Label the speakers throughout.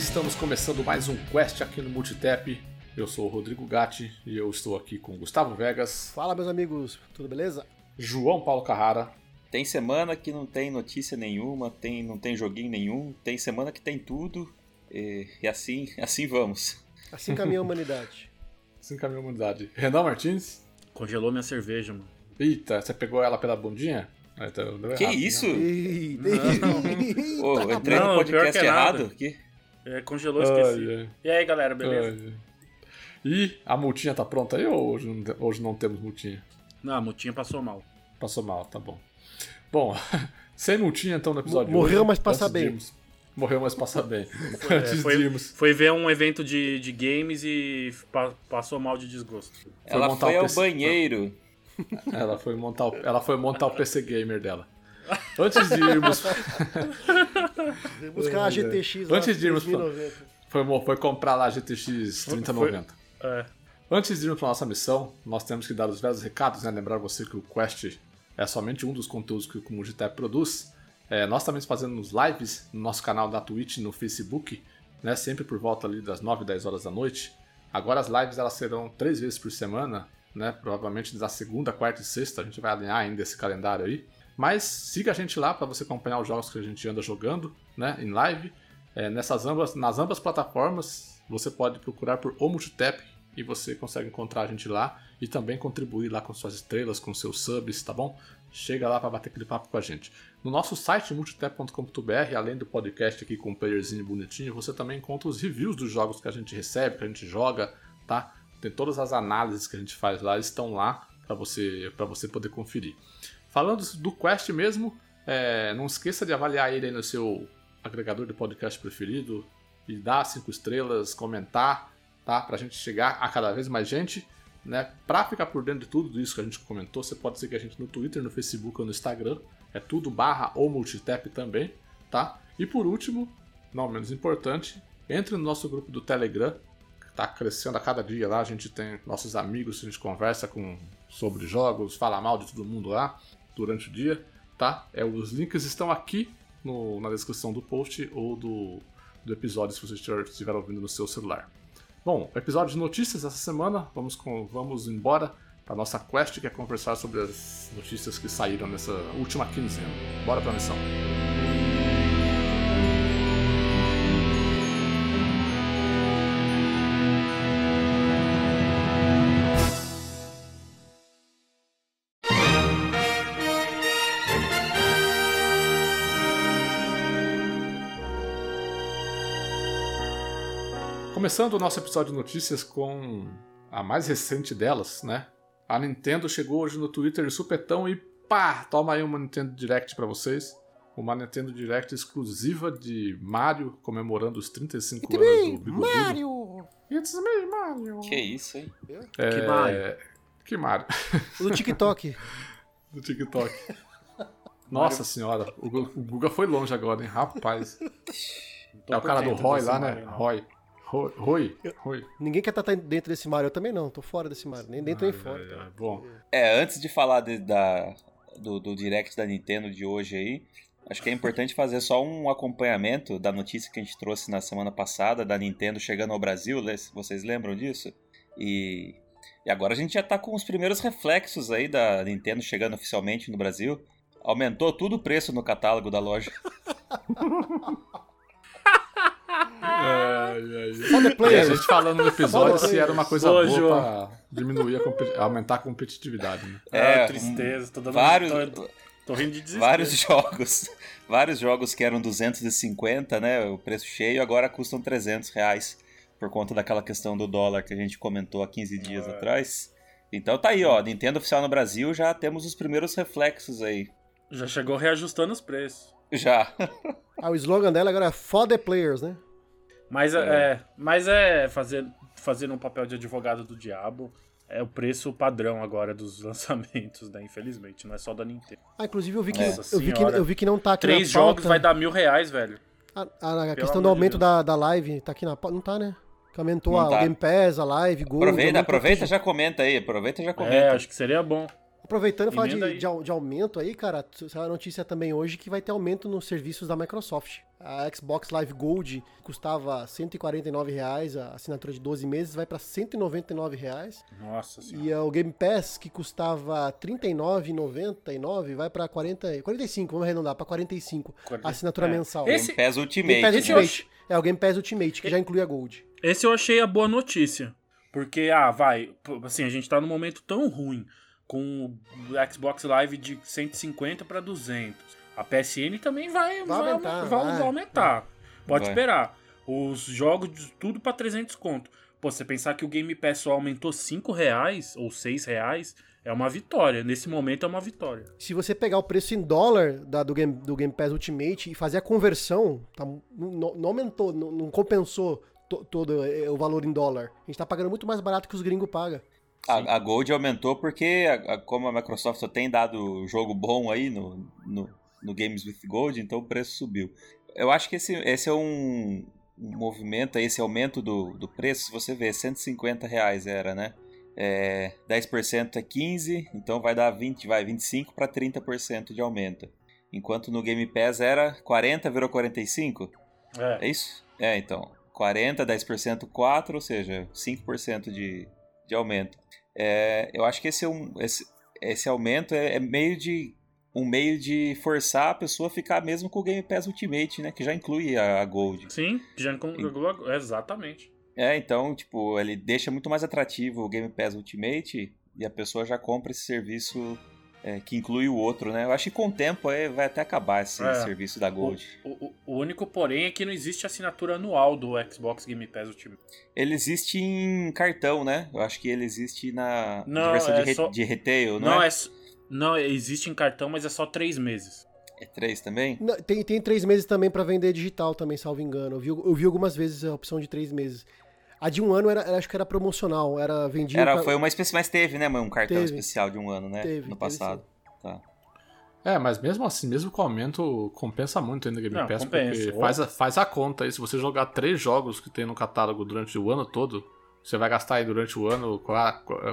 Speaker 1: Estamos começando mais um Quest aqui no Multitap. Eu sou o Rodrigo Gatti e eu estou aqui com Gustavo Vegas.
Speaker 2: Fala, meus amigos, tudo beleza?
Speaker 1: João Paulo Carrara.
Speaker 3: Tem semana que não tem notícia nenhuma, tem, não tem joguinho nenhum, tem semana que tem tudo, e, e assim, assim vamos.
Speaker 2: Assim caminha a humanidade.
Speaker 1: assim caminha a humanidade. Renan Martins.
Speaker 4: Congelou minha cerveja, mano.
Speaker 1: Eita, você pegou ela pela bundinha?
Speaker 3: Ah, tá, que errado, isso? Né?
Speaker 2: oh,
Speaker 3: eu entrei não, no podcast é errado aqui.
Speaker 4: É, congelou, esqueci. Ai, E aí, galera, beleza? Ai,
Speaker 1: e a multinha tá pronta aí ou hoje não, hoje não temos multinha?
Speaker 4: Não, a multinha passou mal.
Speaker 1: Passou mal, tá bom. Bom, sem multinha então no episódio
Speaker 2: Morreu,
Speaker 1: hoje,
Speaker 2: mas passa bem.
Speaker 1: Morreu, mas passa bem.
Speaker 4: Foi, é, foi, foi, ver um evento de, de games e pa, passou mal de desgosto.
Speaker 3: Ela foi, foi ao PC... banheiro.
Speaker 1: Ela foi montar o, ela foi montar o PC Gamer dela. Antes de irmos.
Speaker 2: buscar a GTX.
Speaker 1: Antes de irmos. Foi, foi comprar lá a GTX 3090. É. Antes de irmos para nossa missão, nós temos que dar os velhos recados, né? Lembrar você que o Quest é somente um dos conteúdos que o Mugitep produz. É, nós também fazemos lives no nosso canal da Twitch no Facebook, né? Sempre por volta ali das 9 10 horas da noite. Agora as lives elas serão três vezes por semana, né? Provavelmente da segunda, quarta e sexta. A gente vai alinhar ainda esse calendário aí. Mas siga a gente lá para você acompanhar os jogos que a gente anda jogando, né? Em live. É, nessas ambas, nas ambas plataformas, você pode procurar por O Multitap e você consegue encontrar a gente lá e também contribuir lá com suas estrelas, com seus subs, tá bom? Chega lá para bater aquele papo com a gente. No nosso site multitap.com.br, além do podcast aqui com um playerzinho bonitinho, você também encontra os reviews dos jogos que a gente recebe, que a gente joga, tá? Tem todas as análises que a gente faz lá, estão lá para você, para você poder conferir. Falando do Quest mesmo, é, não esqueça de avaliar ele aí no seu agregador de podcast preferido e dar cinco estrelas, comentar, tá? Pra gente chegar a cada vez mais gente. Né? Para ficar por dentro de tudo isso que a gente comentou, você pode seguir a gente no Twitter, no Facebook ou no Instagram. É tudo barra ou multitap também, tá? E por último, não menos importante, entre no nosso grupo do Telegram, que está crescendo a cada dia lá. A gente tem nossos amigos, a gente conversa com, sobre jogos, fala mal de todo mundo lá durante o dia, tá? É, os links estão aqui no, na descrição do post ou do, do episódio se você estiver ouvindo no seu celular. Bom, episódio de notícias essa semana, vamos, com, vamos embora para nossa quest que é conversar sobre as notícias que saíram nessa última quinzena. Bora para a missão. Começando o nosso episódio de notícias com a mais recente delas, né? A Nintendo chegou hoje no Twitter de supetão e pá, toma aí uma Nintendo Direct para vocês. Uma Nintendo Direct exclusiva de Mario, comemorando os 35 It's anos me, do Bigodilho.
Speaker 2: Mario! It's me, Mario!
Speaker 3: Que isso, hein?
Speaker 1: É... Que Mario? Que Mario?
Speaker 2: Do TikTok.
Speaker 1: do TikTok. Nossa senhora, o Guga foi longe agora, hein? Rapaz. É o cara do Roy lá, né? Roy. Rui, Rui.
Speaker 2: Ninguém quer estar dentro desse mar, eu também não, tô fora desse mar, nem dentro nem fora. É,
Speaker 1: é, bom.
Speaker 3: É, antes de falar de, da, do, do direct da Nintendo de hoje aí, acho que é importante fazer só um acompanhamento da notícia que a gente trouxe na semana passada da Nintendo chegando ao Brasil, vocês lembram disso? E, e agora a gente já tá com os primeiros reflexos aí da Nintendo chegando oficialmente no Brasil. Aumentou tudo o preço no catálogo da loja.
Speaker 1: Ai, ai. a gente falando no episódio se era uma coisa boa, boa pra diminuir, a aumentar a competitividade. Né?
Speaker 4: É, tristeza. Tô dando
Speaker 3: vários,
Speaker 4: tô, tô rindo de desespero.
Speaker 3: Vários jogos. Vários jogos que eram 250, né? O preço cheio, agora custam 300 reais. Por conta daquela questão do dólar que a gente comentou há 15 dias é. atrás. Então tá aí, ó. Nintendo oficial no Brasil, já temos os primeiros reflexos aí.
Speaker 4: Já chegou reajustando os preços.
Speaker 3: Já.
Speaker 2: ah, o slogan dela agora é For the Players, né?
Speaker 4: Mas é, é mas é fazer, fazer um papel de advogado do diabo. É o preço padrão agora dos lançamentos, né? Infelizmente, não é só da Nintendo.
Speaker 2: Ah, inclusive eu vi que, eu vi que, eu vi que não tá aqui
Speaker 4: Três jogos vai dar mil reais, velho.
Speaker 2: A, a, a questão do aumento da, da live tá aqui na Não tá, né? Que aumentou não a tá. Game Pass, a live, Gold.
Speaker 3: Aproveita, aproveita já comenta aí, aproveita já comenta.
Speaker 4: É, acho que seria bom.
Speaker 2: Aproveitando falar de, de, de, aumento aí, cara, saiu a notícia também hoje que vai ter aumento nos serviços da Microsoft. A Xbox Live Gold custava 149 reais, a assinatura de 12 meses vai para 199 reais.
Speaker 4: Nossa
Speaker 2: senhora. E o Game Pass que custava 39,99 vai para 40, 45, vamos arredondar para 45. 40, a assinatura é. mensal.
Speaker 3: Esse... Game Pass Ultimate. Game Pass
Speaker 2: Ultimate. É o Game Pass Ultimate que já inclui a Gold.
Speaker 4: Esse eu achei a boa notícia. Porque, ah, vai, assim, a gente tá num momento tão ruim com o Xbox Live de 150 para 200. A PSN também vai, vai, vai aumentar. Vai, vai, aumentar. Pode esperar. Os jogos, tudo para 300 conto. Pô, você pensar que o Game Pass só aumentou 5 reais ou 6 reais, é uma vitória. Nesse momento é uma vitória.
Speaker 2: Se você pegar o preço em dólar da, do, Game, do Game Pass Ultimate e fazer a conversão, tá, não, não aumentou, não, não compensou to, todo é, o valor em dólar. A gente tá pagando muito mais barato que os gringos pagam.
Speaker 3: A, a, Gold aumentou porque, a, a, como a Microsoft só tem dado jogo bom aí no, no, no, Games with Gold, então o preço subiu. Eu acho que esse, esse é um, um movimento, esse aumento do, do preço, você vê, 150 reais era, né? É, 10% é 15, então vai dar 20, vai 25 para 30% de aumento. Enquanto no Game Pass era 40, virou 45? É. é isso? É, então. 40, 10% 4, ou seja, 5% de, de aumento. É, eu acho que esse, é esse, esse aumento é, é, meio de um meio de forçar a pessoa a ficar mesmo com o Game Pass Ultimate, né? Que já inclui a, a Gold.
Speaker 4: Sim, já inclui a Exatamente.
Speaker 3: É, então, tipo, ele deixa muito mais atrativo o Game Pass Ultimate e a pessoa já compra esse serviço é, que inclui o outro, né? Eu acho que com o tempo é, vai até acabar esse é. serviço da Gold.
Speaker 4: O, o, o, único, porém, é que não existe assinatura anual do Xbox Game Pass Ultimate.
Speaker 3: Ele existe em cartão, né? Eu acho que ele existe na, não, versão é de, só... de retail, não,
Speaker 4: não é? é? Não, existe em cartão, mas é só três meses.
Speaker 3: É três também?
Speaker 2: Não, tem, tem três meses também para vender digital também, salvo engano. Eu vi, eu vi algumas vezes a opção de três meses. A de um ano era, acho que era promocional, era vendido.
Speaker 3: Era, Foi uma espécie, mas teve, né, um cartão teve. especial de um ano, né? Teve, no passado. Teve, tá.
Speaker 1: É, mas mesmo assim, mesmo com o aumento, compensa muito ainda Game Não, Pass, compensa. porque faz a, faz a conta aí. Se você jogar três jogos que tem no catálogo durante o ano todo, você vai gastar aí durante o ano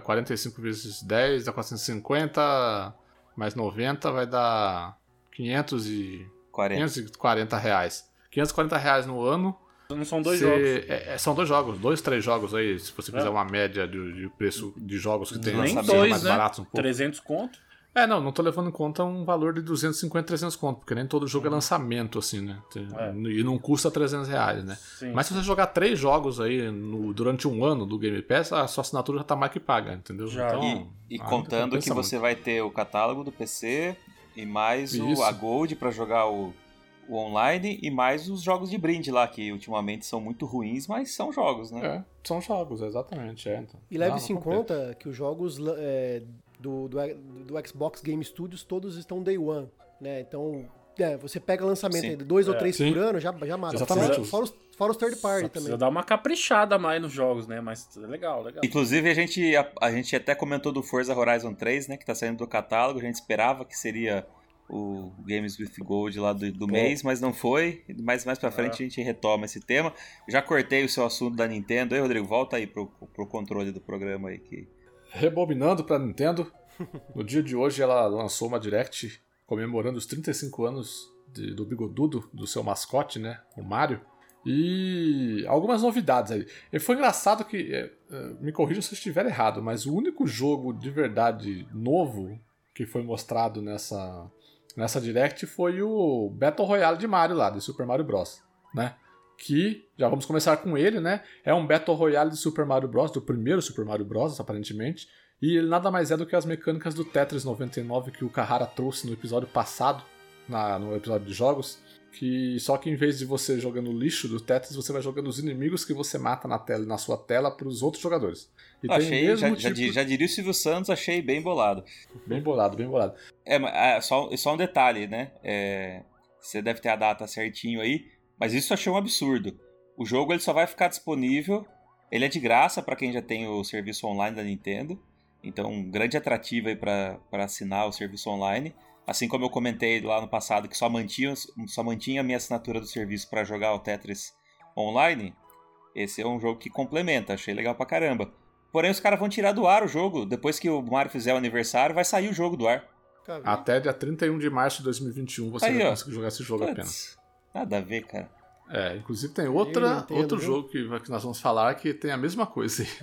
Speaker 1: 45 vezes 10 dá 450, mais 90 vai dar 540. 540 reais. 540 reais no ano
Speaker 4: não são dois jogos.
Speaker 1: É, é, são dois jogos, dois, três jogos aí, se você fizer é. uma média de, de, preço de jogos que tem
Speaker 4: Nem dois, mais né? baratos um pouco. 300 conto?
Speaker 1: É, não, não tô levando em conta um valor de 250, 300 conto, porque nem todo jogo é lançamento, assim, né? É. E não custa 300 reais, né? Sim. Mas se você jogar três jogos aí no, durante um ano do Game Pass, a sua assinatura já tá mais que paga, entendeu?
Speaker 3: Já. Então, e, e contando que você muito. vai ter o catálogo do PC e mais o, a Gold para jogar o o online e mais os jogos de brinde lá, que ultimamente são muito ruins, mas são jogos, né?
Speaker 1: É, são jogos, exatamente. É, então.
Speaker 2: E leve-se em conta que os jogos é, do, do, do, Xbox Game Studios todos estão day one, né? Então, é, você pega lançamento de dois é, ou três sim. por ano, já, já mata.
Speaker 1: Exatamente.
Speaker 2: Fora os, fora os third party Só
Speaker 4: também. dar uma caprichada mais nos jogos, né? Mas é legal, legal.
Speaker 3: Inclusive, a gente, a, a gente até comentou do Forza Horizon 3, né? Que tá saindo do catálogo. A gente esperava que seria o Games with Gold lá do, do mês, mas não foi. Mas mais pra frente é. a gente retoma esse tema. Já cortei o seu assunto da Nintendo. Aí, Rodrigo, volta aí pro, pro controle do programa aí. Que...
Speaker 1: Rebobinando pra Nintendo, no dia de hoje ela lançou uma Direct comemorando os 35 anos de, do bigodudo, do seu mascote, né? O Mario. E algumas novidades aí. E foi engraçado que, é, é, me corrija se eu estiver errado, mas o único jogo de verdade novo que foi mostrado nessa, nessa Direct foi o Battle Royale de Mario lá, de Super Mario Bros. Né? Que, já vamos começar com ele, né? É um Battle Royale de Super Mario Bros., do primeiro Super Mario Bros., aparentemente. E ele nada mais é do que as mecânicas do Tetris 99 que o Kahara trouxe no episódio passado, na, no episódio de jogos. Que só que em vez de você jogando o lixo do Tetris, você vai jogando os inimigos que você mata na tela, na sua tela para os outros jogadores.
Speaker 3: E achei, já, tipo... já, já, diria o Silvio Santos, achei bem bolado.
Speaker 1: Bem bolado, bem bolado.
Speaker 3: É, é só, só um detalhe, né? É, você deve ter a data certinho aí, mas isso eu achei um absurdo. O jogo ele só vai ficar disponível, ele é de graça para quem já tem o serviço online da Nintendo, então um grande atrativo aí para assinar o serviço online. Assim como eu comentei lá no passado que só mantinha, só mantinha a minha assinatura do serviço para jogar o Tetris online, esse é um jogo que complementa, achei legal pra caramba. Porém, os caras vão tirar do ar o jogo. Depois que o Mario fizer o aniversário, vai sair o jogo do ar.
Speaker 1: Até dia 31 de março de 2021 você Aí, vai conseguir jogar esse jogo Puts, apenas.
Speaker 3: Nada a ver, cara.
Speaker 1: É, inclusive tem outra, entendo, outro viu? jogo que, que nós vamos falar que tem a mesma coisa.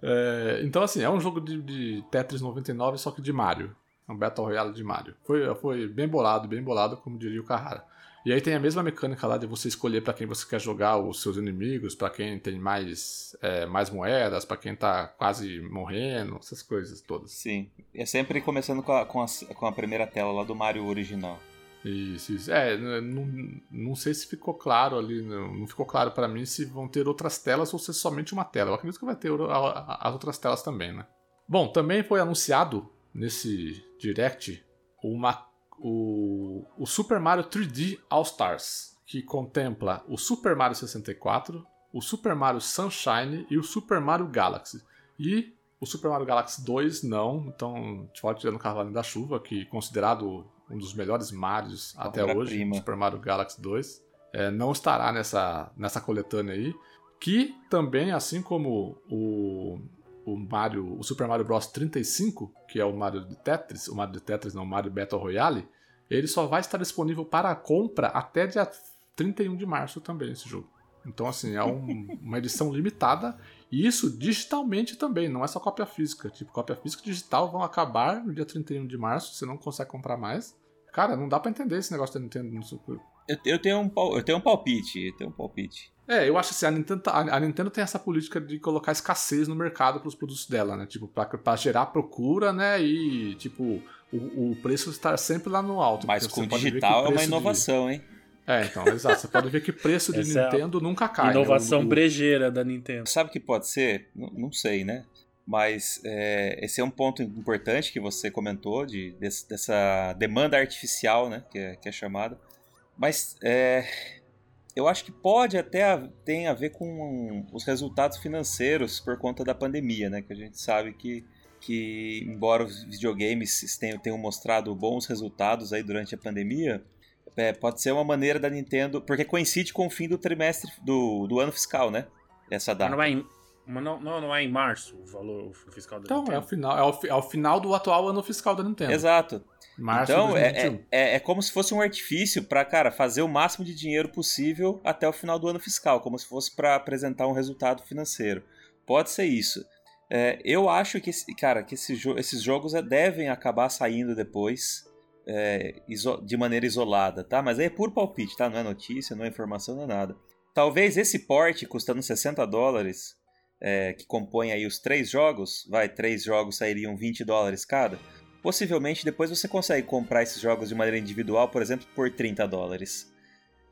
Speaker 1: É, então, assim, é um jogo de, de, Tetris 99, só que de Mario. Um Battle Royale de Mario. Foi, foi bem bolado, bem bolado, como diria o Carrara. E aí tem a mesma mecânica lá de você escolher para quem você quer jogar os seus inimigos, para quem tem mais, é, mais moedas, para quem tá quase morrendo, essas coisas todas.
Speaker 3: Sim. É sempre começando com a, com a, com a primeira tela lá do Mario original.
Speaker 1: Isso, isso. É, não, não sei se ficou claro ali, não, não ficou claro para mim se vão ter outras telas ou se é somente uma tela. Eu acredito que vai ter as outras telas também, né? Bom, também foi anunciado nesse direct uma o, o Super Mario 3D All Stars, que contempla o Super Mario 64, o Super Mario Sunshine e o Super Mario Galaxy. E o Super Mario Galaxy 2 não, então pode tirar no Cavalo da Chuva, que é considerado um dos melhores Marios até hoje, prima. Super Mario Galaxy 2, é, não estará nessa, nessa coletânea aí. Que também, assim como o, o Mario, o Super Mario Bros 35, que é o Mario de Tetris, o Mario de Tetris não, o Mario Battle Royale, ele só vai estar disponível para compra até dia 31 de março também esse jogo. Então assim, é um, uma edição limitada e isso digitalmente também, não é só cópia física. Tipo, cópia física e digital vão acabar no dia 31 de março, você não consegue comprar mais. Cara, não dá para entender esse negócio da Nintendo.
Speaker 3: Eu, eu, tenho um, eu tenho um palpite, eu tenho um palpite.
Speaker 1: É, eu acho assim, a Nintendo, tá, a, Nintendo tem essa política de colocar escassez no mercado para os produtos dela, né? Tipo, para gerar procura, né? E, tipo, o, o preço estar sempre lá no alto.
Speaker 3: Mas com digital é uma inovação, de... hein?
Speaker 1: É, então, exato. Você pode ver que preço de Essa Nintendo é nunca cai.
Speaker 4: Inovação né? o, brejeira da Nintendo.
Speaker 3: Sabe o que pode ser? Não, não sei, né? Mas é, esse é um ponto importante que você comentou, de, desse, dessa demanda artificial, né? Que é, que é chamada. Mas é, eu acho que pode até ter a ver com os resultados financeiros por conta da pandemia, né? Que a gente sabe que, que embora os videogames tenham, tenham mostrado bons resultados aí durante a pandemia, é, pode ser uma maneira da Nintendo, porque coincide com o fim do trimestre do, do ano fiscal, né? Essa data.
Speaker 4: Não é, em, não, não é em março o valor fiscal da
Speaker 1: então,
Speaker 4: Nintendo?
Speaker 1: Então, é o final, é o, é o final do atual ano fiscal da Nintendo.
Speaker 3: Exato. Março então, é, é, é, é, como se fosse um artifício para, cara, fazer o máximo de dinheiro possível até o final do ano fiscal, como se fosse para apresentar um resultado financeiro. Pode ser isso. É, eu acho que, cara, que esse esses jogos é, devem acabar saindo depois é, de maneira isolada, tá? Mas aí é puro palpite, tá? Não é notícia, não é informação, não é nada. Talvez esse porte custando 60 dólares, que compõe aí os três jogos, vai, três jogos sairiam 20 dólares cada Possivelmente depois você consegue comprar esses jogos de maneira individual, por exemplo, por 30 dólares.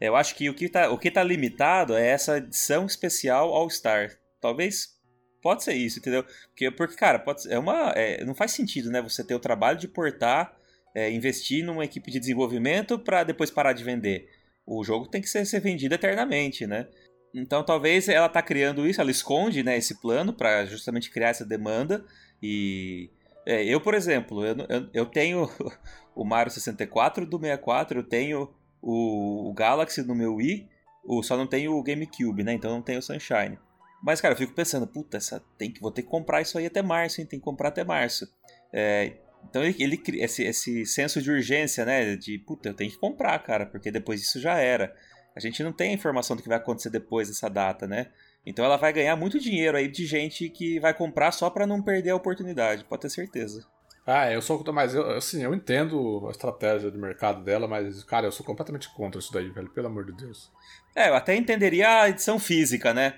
Speaker 3: Eu acho que o que está tá limitado é essa edição especial All-Star. Talvez pode ser isso, entendeu? Porque, porque cara, pode, é uma, é, não faz sentido né, você ter o trabalho de portar, é, investir numa equipe de desenvolvimento para depois parar de vender. O jogo tem que ser, ser vendido eternamente, né? Então talvez ela tá criando isso, ela esconde né, esse plano para justamente criar essa demanda e é, eu, por exemplo, eu, eu, eu, tenho o Mario 64 do 64, eu tenho o, o Galaxy no meu Wii, o, só não tenho o GameCube, né? Então não tenho o Sunshine. Mas, cara, eu fico pensando, puta, essa, tem que, vou ter que comprar isso aí até março, hein? Tem que comprar até março. É, então ele, ele esse, esse senso de urgência, né? De, puta, eu tenho que comprar, cara, porque depois disso já era. A gente não tem a informação do que vai acontecer depois dessa data, né? Então ela vai ganhar muito dinheiro aí de gente que vai comprar só para não perder a oportunidade, pode ter certeza.
Speaker 1: Ah, eu sou mas eu, assim, eu entendo a estratégia de mercado dela, mas cara, eu sou completamente contra isso daí, velho, pelo amor de Deus.
Speaker 3: É, eu até entenderia a edição física, né?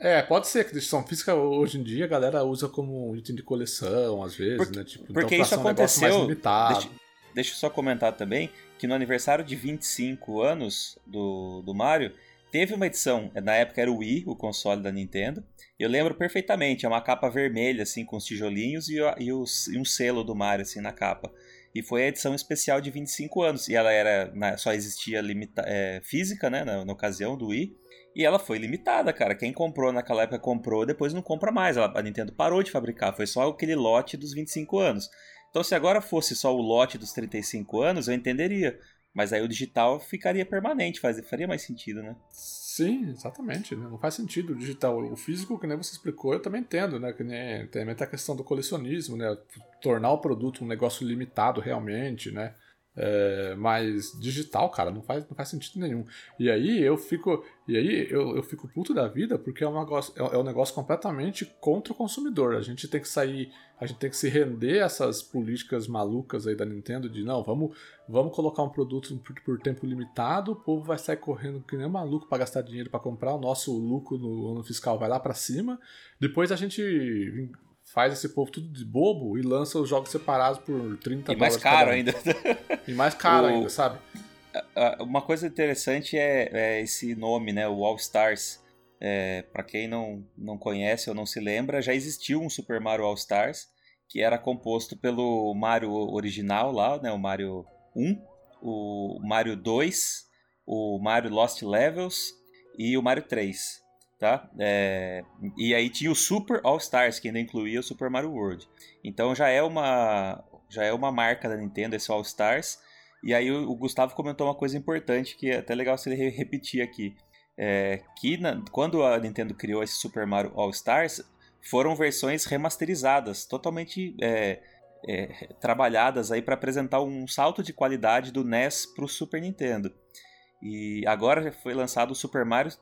Speaker 1: É, pode ser que a edição física hoje em dia a galera usa como item de coleção, às vezes,
Speaker 3: porque,
Speaker 1: né? Tipo,
Speaker 3: porque então, isso aconteceu. Um deixa, deixa eu só comentar também que no aniversário de 25 anos do, do Mario, Teve uma edição, na época era o Wii, o console da Nintendo. Eu lembro perfeitamente, é uma capa vermelha, assim, com os tijolinhos e, e, e um selo do Mario, assim, na capa. E foi a edição especial de 25 anos. E ela era. só existia limita, é, física, né? Na, na, ocasião do Wii. E ela foi limitada, cara. Quem comprou naquela época comprou, depois não compra mais. A Nintendo parou de fabricar. Foi só aquele lote dos 25 anos. Então, se agora fosse só o lote dos 35 anos, eu entenderia. Mas aí o digital ficaria permanente, faria mais sentido, né?
Speaker 1: Sim, exatamente. Né? Não faz sentido o digital. O físico, que nem você explicou, eu também entendo, né? Que nem tem a questão do colecionismo, né? Tornar o produto um negócio limitado realmente, né? É, mas digital, cara, não faz, não faz sentido nenhum. E aí eu fico. E aí eu, eu fico puto da vida porque é um, negócio, é, é um negócio completamente contra o consumidor. A gente tem que sair, a gente tem que se render a essas políticas malucas aí da Nintendo de não, vamos, vamos colocar um produto por, por tempo limitado, o povo vai sair correndo que nem maluco para gastar dinheiro para comprar, o nosso lucro no ano fiscal vai lá para cima. Depois a gente faz esse povo tudo de bobo e lança os jogos separados por 30
Speaker 3: E mais caro ainda.
Speaker 1: E mais caro o... ainda, sabe?
Speaker 3: Uma coisa interessante é, é esse nome, né? O All Stars. É, para quem não, não conhece ou não se lembra, já existiu um Super Mario All Stars que era composto pelo Mario original lá, né? O Mario 1, o Mario 2, o Mario Lost Levels e o Mario 3 tá? É, e aí tinha o Super All Stars, que ainda incluía o Super Mario World. Então já é uma já é uma marca da Nintendo esse All Stars. E aí o, o Gustavo comentou uma coisa importante que é até legal se ele repetir aqui. É, que na, quando a Nintendo criou esse Super Mario All Stars, foram versões remasterizadas, totalmente é, é, trabalhadas aí para apresentar um salto de qualidade do NES para o Super Nintendo. E agora foi lançado o Super Mario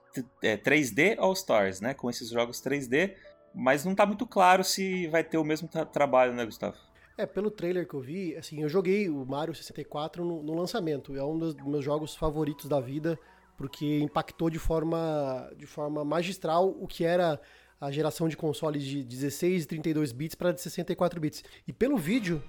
Speaker 3: 3D é, All Stars, né? Com esses jogos 3D, mas não tá muito claro se vai ter o mesmo tra trabalho, né, Gustavo?
Speaker 2: É, pelo trailer que eu vi, assim, eu joguei o Mario 64 no, no lançamento. É um dos meus jogos favoritos da vida, porque impactou de forma, de forma magistral o que era a geração de consoles de 16 e 32 bits para de 64 bits. E pelo vídeo,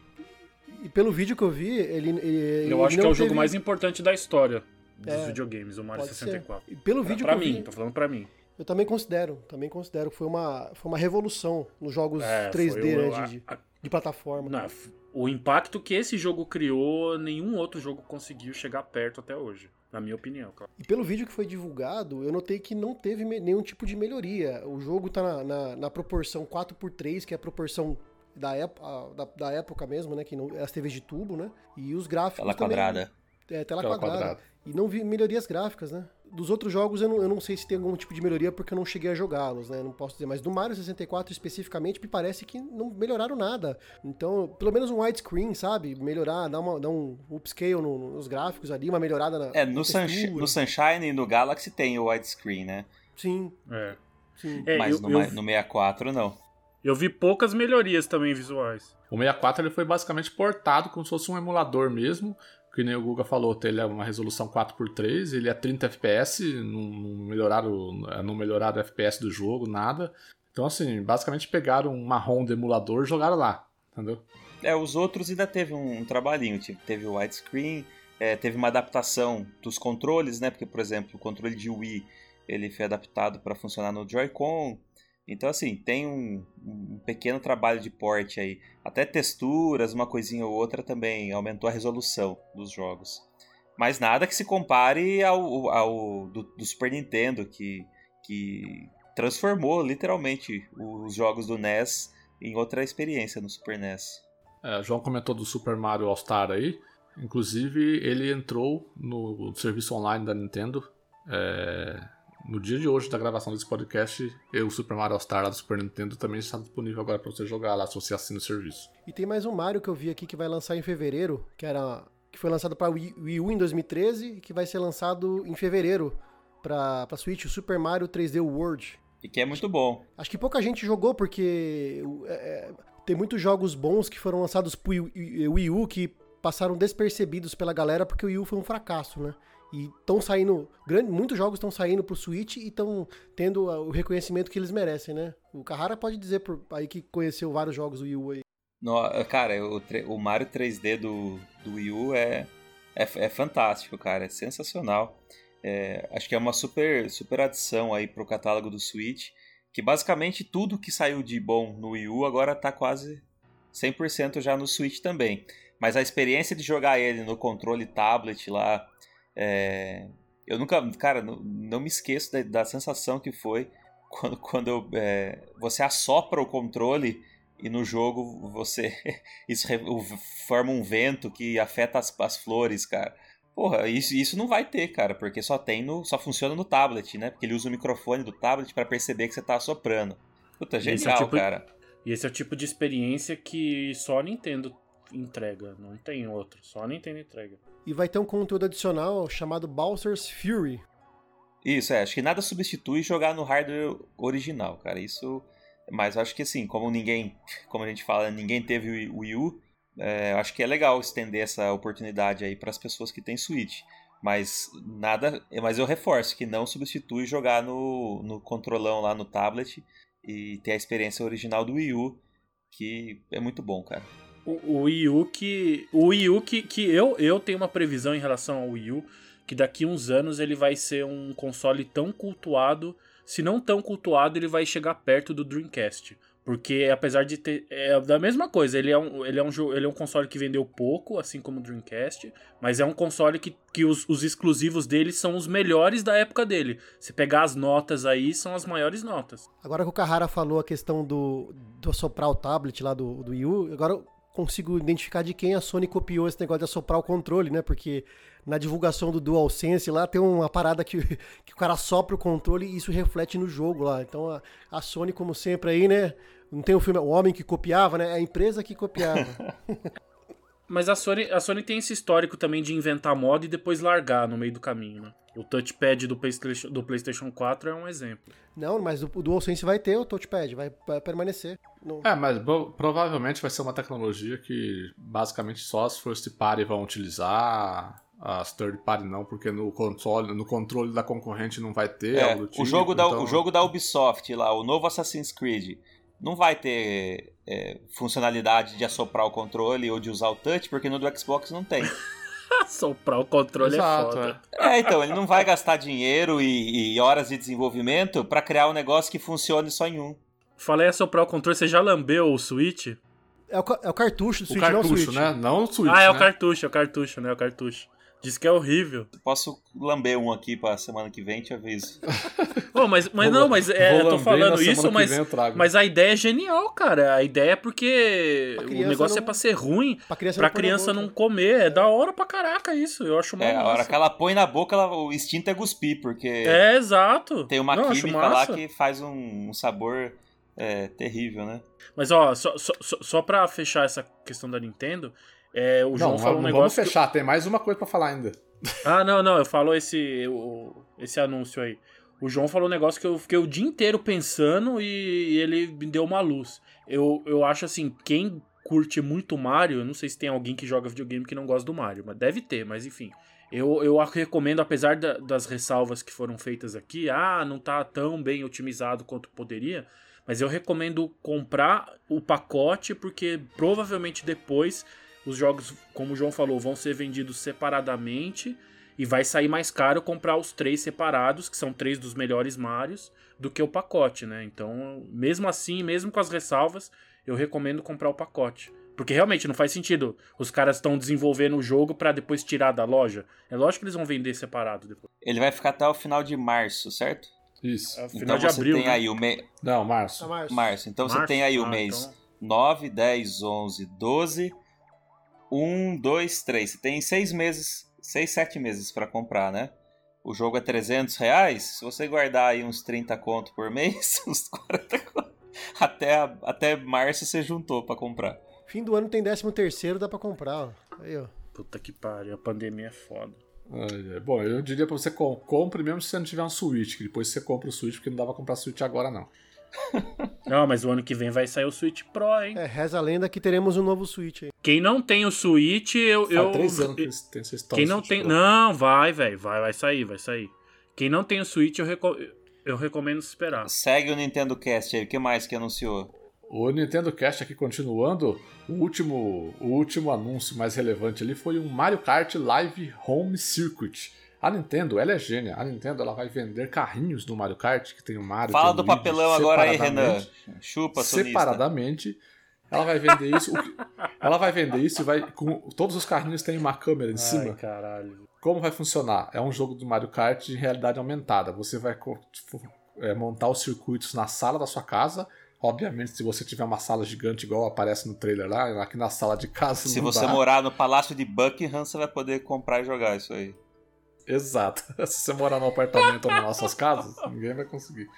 Speaker 2: e pelo vídeo que eu vi, ele, ele
Speaker 4: Eu acho que é o teve... jogo mais importante da história dos é, videogames, o Mario 64.
Speaker 2: Ser. Pelo vídeo
Speaker 4: pra,
Speaker 2: pra
Speaker 4: mim,
Speaker 2: vi,
Speaker 4: tô falando pra mim.
Speaker 2: Eu também considero, também considero que foi uma, foi uma revolução nos jogos é, 3D, o, né, de, a, de, plataforma.
Speaker 4: Não, o impacto que esse jogo criou, nenhum outro jogo conseguiu chegar perto até hoje, na minha opinião. Claro.
Speaker 2: E pelo vídeo que foi divulgado, eu notei que não teve nenhum tipo de melhoria. O jogo tá na, na, na proporção 4x3, que é a proporção da, época, da, da, época mesmo, né? Que não, as TVs de tubo, né? E os gráficos.
Speaker 3: Tela
Speaker 2: também,
Speaker 3: quadrada.
Speaker 2: É, tela, tela quadrada. quadrada. E não vi melhorias gráficas, né? Dos outros jogos eu não, eu não sei se tem algum tipo de melhoria porque eu não cheguei a jogá-los, né? Não posso dizer. Mas do Mario 64 especificamente me parece que não melhoraram nada. Então, pelo menos um widescreen, sabe? Melhorar, dar, uma, dar um upscale no, nos gráficos ali, uma melhorada na.
Speaker 3: É, no, Sunsh no Sunshine e no Galaxy tem o widescreen, né?
Speaker 2: Sim.
Speaker 4: É.
Speaker 2: Sim.
Speaker 3: É, Mas eu, no, eu... no 64 não.
Speaker 4: Eu vi poucas melhorias também visuais.
Speaker 1: O 64 ele foi basicamente portado como se fosse um emulador mesmo que nem o Guga falou, ele é uma resolução 4x3, ele é 30 FPS, não, melhoraram, não melhoraram o FPS do jogo, nada. Então, assim, basicamente pegaram um marrom do emulador e jogaram lá, entendeu?
Speaker 3: É, os outros ainda teve um, um trabalhinho, tipo, teve o widescreen, é, teve uma adaptação dos controles, né? Porque, por exemplo, o controle de Wii ele foi adaptado para funcionar no Joy-Con, então, assim, tem um, um, pequeno trabalho de porte aí. Até texturas, uma coisinha ou outra também aumentou a resolução dos jogos. Mas nada que se compare ao, ao do, do Super Nintendo, que, que transformou literalmente os jogos do NES em outra experiência no Super NES.
Speaker 1: É, o João comentou do Super Mario All Star aí. Inclusive, ele entrou no serviço online da Nintendo. É no dia de hoje da gravação desse podcast, o Super Mario All-Star do Super Nintendo também está disponível agora para você jogar lá, se você assina o serviço.
Speaker 2: E tem mais um Mario que eu vi aqui que vai lançar em fevereiro, que era que foi lançado para Wii U em 2013 e que vai ser lançado em fevereiro para Switch, o Super Mario 3D World.
Speaker 3: E que é muito bom.
Speaker 2: Acho que pouca gente jogou porque é, é tem muitos jogos bons que foram lançados pro Wii U que passaram despercebidos pela galera porque o Wii U foi um fracasso, né? E estão saindo. Grande, muitos jogos estão saindo pro Switch e estão tendo o reconhecimento que eles merecem, né? O Carrara pode dizer por aí que conheceu vários jogos do Wii U aí.
Speaker 3: No, cara, o, o, Mario 3D do, do Wii U é, é, é fantástico, cara. É sensacional. É, acho que é uma super, super adição aí pro catálogo do Switch. Que basicamente tudo que saiu de bom no Wii U agora tá quase 100% já no Switch também. Mas a experiência de jogar ele no controle tablet lá é, eu nunca, cara, não, não me esqueço da, da, sensação que foi quando, quando é, você assopra o controle e no jogo você isso forma um vento que afeta as, as flores, cara. Porra, isso, isso não vai ter, cara, porque só tem no. só funciona no tablet, né? Porque ele usa o microfone do tablet para perceber que você tá soprando. Puta, genial, é tipo, cara.
Speaker 4: E esse é o tipo de experiência que só a Nintendo entrega, não tem outro, só a Nintendo entrega.
Speaker 2: E vai ter um conteúdo adicional chamado Bowser's Fury.
Speaker 3: Isso, é, acho que nada substitui jogar no hardware original, cara. Isso. Mas acho que assim, como ninguém, como a gente fala, ninguém teve o Wii U, é, acho que é legal estender essa oportunidade aí para as pessoas que têm Switch. Mas nada, mas eu reforço que não substitui jogar no, no controlão lá no tablet e ter a experiência original do Wii U, que é muito bom, cara.
Speaker 4: O, Wii U que. O Wii U que, que eu, eu tenho uma previsão em relação ao Wii U, que daqui uns anos ele vai ser um console tão cultuado. Se não tão cultuado, ele vai chegar perto do Dreamcast. Porque apesar de ter. É da mesma coisa, ele é, um, ele, é um, ele é um console que vendeu pouco, assim como o Dreamcast, mas é um console que, que os, os exclusivos dele são os melhores da época dele. Se pegar as notas aí, são as maiores notas.
Speaker 2: Agora que o Carrara falou a questão do, do assoprar o tablet lá do, do Wii U, agora consigo identificar de quem a Sony copiou esse negócio de assoprar o controle, né? Porque na divulgação do DualSense lá tem uma parada que, que o cara sopra o controle e isso reflete no jogo lá. Então a, a Sony, como sempre aí, né? Não tem o filme O Homem que Copiava, né? É a empresa que copiava.
Speaker 4: Mas a Sony, a Sony tem esse histórico também de inventar moda e depois largar no meio do caminho, né? O touchpad do PlayStation, do PlayStation 4 é um exemplo.
Speaker 2: Não, mas o DualSense vai ter o touchpad, vai permanecer.
Speaker 1: Não... É, mas provavelmente vai ser uma tecnologia que basicamente só as first party vão utilizar, as third party não, porque no console, no controle da concorrente não vai ter.
Speaker 3: É, tipo, o, jogo da, então... o jogo da Ubisoft lá, o novo Assassin's Creed, não vai ter é, funcionalidade de assoprar o controle ou de usar o touch, porque no do Xbox não tem.
Speaker 4: Assoprar o controle é Exato, é foda.
Speaker 3: É. é. então, ele não vai gastar dinheiro e, e horas de desenvolvimento para criar um negócio que funcione só em um.
Speaker 4: Falei assoprar o controle, você já lambeu o Switch?
Speaker 2: É o, é o cartucho do
Speaker 1: Switch, o cartucho, não o Switch. né? Não o Switch,
Speaker 4: Ah, é
Speaker 1: né?
Speaker 4: o cartucho, é o cartucho, né? É o cartucho. Diz que é horrível.
Speaker 3: Posso lamber um aqui pra semana que vem, te aviso.
Speaker 4: oh, mas, mas não, mas é, eu tô falando isso, mas, mas a ideia é genial, cara. A ideia é porque o negócio não, é pra ser ruim, pra criança, pra não, criança não comer. É da hora pra caraca isso. Eu acho
Speaker 3: É, a hora que ela põe na boca, ela, o instinto é cuspir, porque.
Speaker 4: É, exato.
Speaker 3: Tem uma não, química lá que faz um, um sabor é, terrível, né?
Speaker 4: Mas ó, só, só, só pra fechar essa questão da Nintendo, é, o João não, falou um negócio.
Speaker 1: Vamos fechar, que... tem mais uma coisa para falar ainda.
Speaker 4: Ah, não, não, eu falo esse, o, esse anúncio aí. O João falou um negócio que eu fiquei o dia inteiro pensando e, e ele me deu uma luz. Eu, eu acho assim, quem curte muito Mario, eu não sei se tem alguém que joga videogame que não gosta do Mario, mas deve ter, mas enfim. Eu, eu recomendo, apesar da, das ressalvas que foram feitas aqui, ah, não tá tão bem otimizado quanto poderia, mas eu recomendo comprar o pacote, porque provavelmente depois os jogos, como o João falou, vão ser vendidos separadamente e vai sair mais caro comprar os três separados, que são três dos melhores Marios, do que o pacote, né? Então, mesmo assim, mesmo com as ressalvas, eu recomendo comprar o pacote. Porque realmente não faz sentido. Os caras estão desenvolvendo o jogo para depois tirar da loja. É lógico que eles vão vender separado depois.
Speaker 3: Ele vai ficar até o final de março, certo?
Speaker 1: Isso.
Speaker 3: É final então de você abril, tem né? aí o mês.
Speaker 1: Não, março.
Speaker 2: É março.
Speaker 3: março. Então março? você tem aí o ah, mês então... 9, 10, 11, 12, um, dois, três. Você tem seis meses, seis, sete meses para comprar, né? O jogo é 300 reais. Se você guardar aí uns 30 conto por mês, uns 40 conto, até, até março você juntou para comprar.
Speaker 2: Fim do ano tem 13 terceiro, dá para comprar. Aí, ó.
Speaker 4: Puta que pariu, a pandemia é foda.
Speaker 1: É, bom, eu diria pra você compre mesmo se você não tiver um Switch, que depois você compra o Switch, porque não dá pra comprar Switch agora não.
Speaker 4: Não, mas o ano que vem vai sair o Switch Pro, hein?
Speaker 2: É, reza a lenda que teremos um novo Switch aí.
Speaker 4: Quem não tem o Switch, eu. Faz eu
Speaker 1: três anos que tem essa história.
Speaker 4: Quem não tem. Pro. Não, vai, velho. Vai, vai sair, vai sair. Quem não tem o Switch, eu, reco... eu recomendo esperar.
Speaker 3: Segue o Nintendo Cast aí. O que mais que anunciou?
Speaker 1: O Nintendo Cast aqui continuando, o último, o último anúncio mais relevante ali foi um Mario Kart Live Home Circuit a Nintendo, ela é gênia. A Nintendo ela vai vender carrinhos do Mario Kart, que tem o Mario.
Speaker 3: Fala do papelão agora aí, Renan. Chupa,
Speaker 1: sonista. Separadamente. Ela vai vender isso. ela vai vender isso e vai. Com, todos os carrinhos têm uma câmera em Ai, cima.
Speaker 4: Caralho.
Speaker 1: Como vai funcionar? É um jogo do Mario Kart de realidade aumentada. Você vai tipo, é, montar os circuitos na sala da sua casa. Obviamente, se você tiver uma sala gigante igual aparece no trailer lá, aqui na sala de casa.
Speaker 3: Se você dá. morar no Palácio de Buckingham, você vai poder comprar e jogar isso aí.
Speaker 1: Exato. Se você morar no apartamento ou nas nossas casas, ninguém vai conseguir.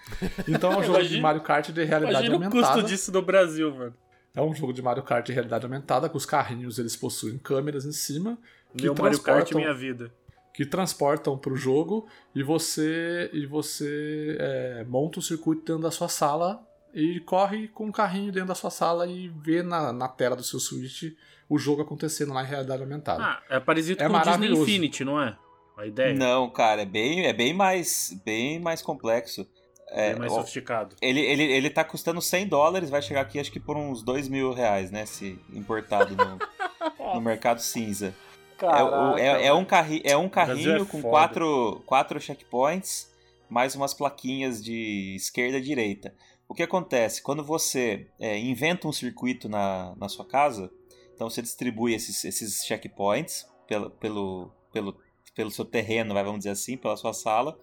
Speaker 1: Então é um jogo imagina, de Mario Kart de realidade aumentada.
Speaker 4: o custo disso no Brasil, mano.
Speaker 1: É um jogo de Mario Kart de realidade aumentada, com os carrinhos eles possuem câmeras em cima.
Speaker 4: Que Meu Mario Kart minha vida.
Speaker 1: Que transportam para o jogo e você e você é, monta o circuito dentro da sua sala e corre com o carrinho dentro da sua sala e vê na, na tela do seu Switch o jogo acontecendo lá em realidade aumentada.
Speaker 4: Ah, é parecido é com o Disney Infinity, não é? A ideia?
Speaker 3: Não, cara, é bem, é bem mais bem mais complexo.
Speaker 4: É, bem mais ó, sofisticado.
Speaker 3: Ele, ele, ele tá custando 100 dólares, vai chegar aqui acho que por uns 2 mil reais, né? Se importado no, no mercado cinza. Caraca, é, é, é, um carri, é um carrinho é com quatro, quatro checkpoints, mais umas plaquinhas de esquerda e direita. O que acontece? Quando você é, inventa um circuito na, na sua casa, então você distribui esses, esses checkpoints pelo, pelo, pelo, pelo seu terreno, vamos dizer assim, pela sua sala,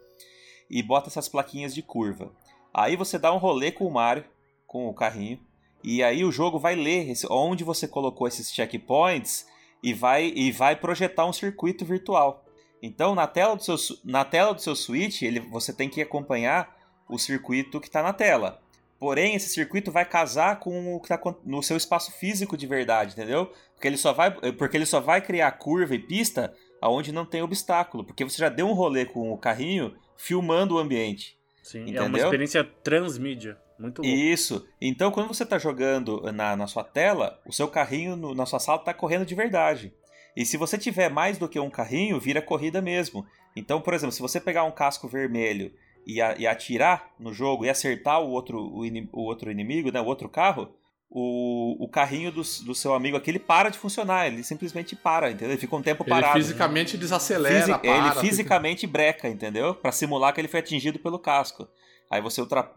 Speaker 3: e bota essas plaquinhas de curva. Aí você dá um rolê com o Mario, com o carrinho, e aí o jogo vai ler esse, onde você colocou esses checkpoints e vai, e vai projetar um circuito virtual. Então, na tela do seu, na tela do seu Switch, ele, você tem que acompanhar o circuito que está na tela. Porém, esse circuito vai casar com o que está no seu espaço físico de verdade, entendeu? Porque ele só vai, porque ele só vai criar curva e pista aonde não tem obstáculo, porque você já deu um rolê com o carrinho filmando o ambiente.
Speaker 4: Sim, entendeu? é uma experiência transmídia. Muito louco.
Speaker 3: Isso. Então, quando você está jogando na, na sua tela, o seu carrinho no, na sua sala está correndo de verdade. E se você tiver mais do que um carrinho, vira corrida mesmo. Então, por exemplo, se você pegar um casco vermelho e, a, e atirar no jogo e acertar o outro, o, in, o outro inimigo, né, o outro carro, o, o carrinho do, do seu amigo aqui ele para de funcionar, ele simplesmente para, entendeu? Ele fica um tempo parado.
Speaker 1: Ele fisicamente desacelera, Fisi
Speaker 3: para, Ele fisicamente fica... breca, entendeu? Para simular que ele foi atingido pelo casco. Aí você, ultra...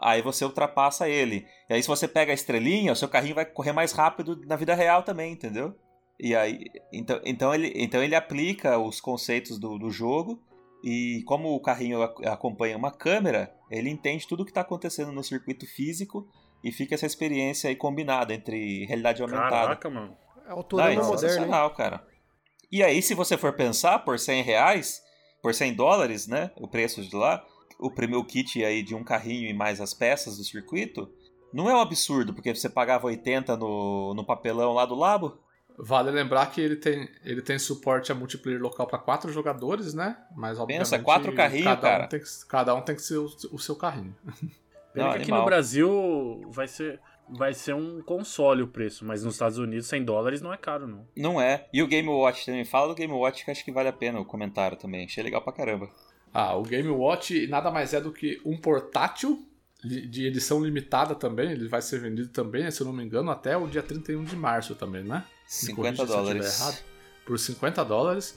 Speaker 3: aí você ultrapassa ele. E aí se você pega a estrelinha, o seu carrinho vai correr mais rápido na vida real também, entendeu? E aí, então, então, ele, então ele aplica os conceitos do, do jogo e como o carrinho acompanha uma câmera, ele entende tudo o que está acontecendo no circuito físico e fica essa experiência aí combinada entre realidade aumentada.
Speaker 4: Caraca, mano.
Speaker 2: É autorama
Speaker 3: moderno, sensacional, cara. E aí, se você for pensar, por 100 reais, por 100 dólares, né, o preço de lá, o primeiro kit aí de um carrinho e mais as peças do circuito, não é um absurdo, porque você pagava 80 no, no papelão lá do Labo,
Speaker 1: Vale lembrar que ele tem, ele tem suporte a multiplayer local para quatro jogadores, né? Mas obviamente. Pensa,
Speaker 3: quatro carrinhos, cada
Speaker 1: cara.
Speaker 3: Um
Speaker 1: tem que, cada um tem que ser o, o seu carrinho.
Speaker 4: Pena que aqui no Brasil vai ser, vai ser um console o preço, mas nos Estados Unidos 100 dólares não é caro, não.
Speaker 3: Não é. E o Game Watch também. Fala do Game Watch que acho que vale a pena o comentário também. Achei legal pra caramba.
Speaker 1: Ah, o Game Watch nada mais é do que um portátil de edição limitada também. Ele vai ser vendido também, se eu não me engano, até o dia 31 de março também, né?
Speaker 3: 50 dólares. Errado,
Speaker 1: por 50 dólares.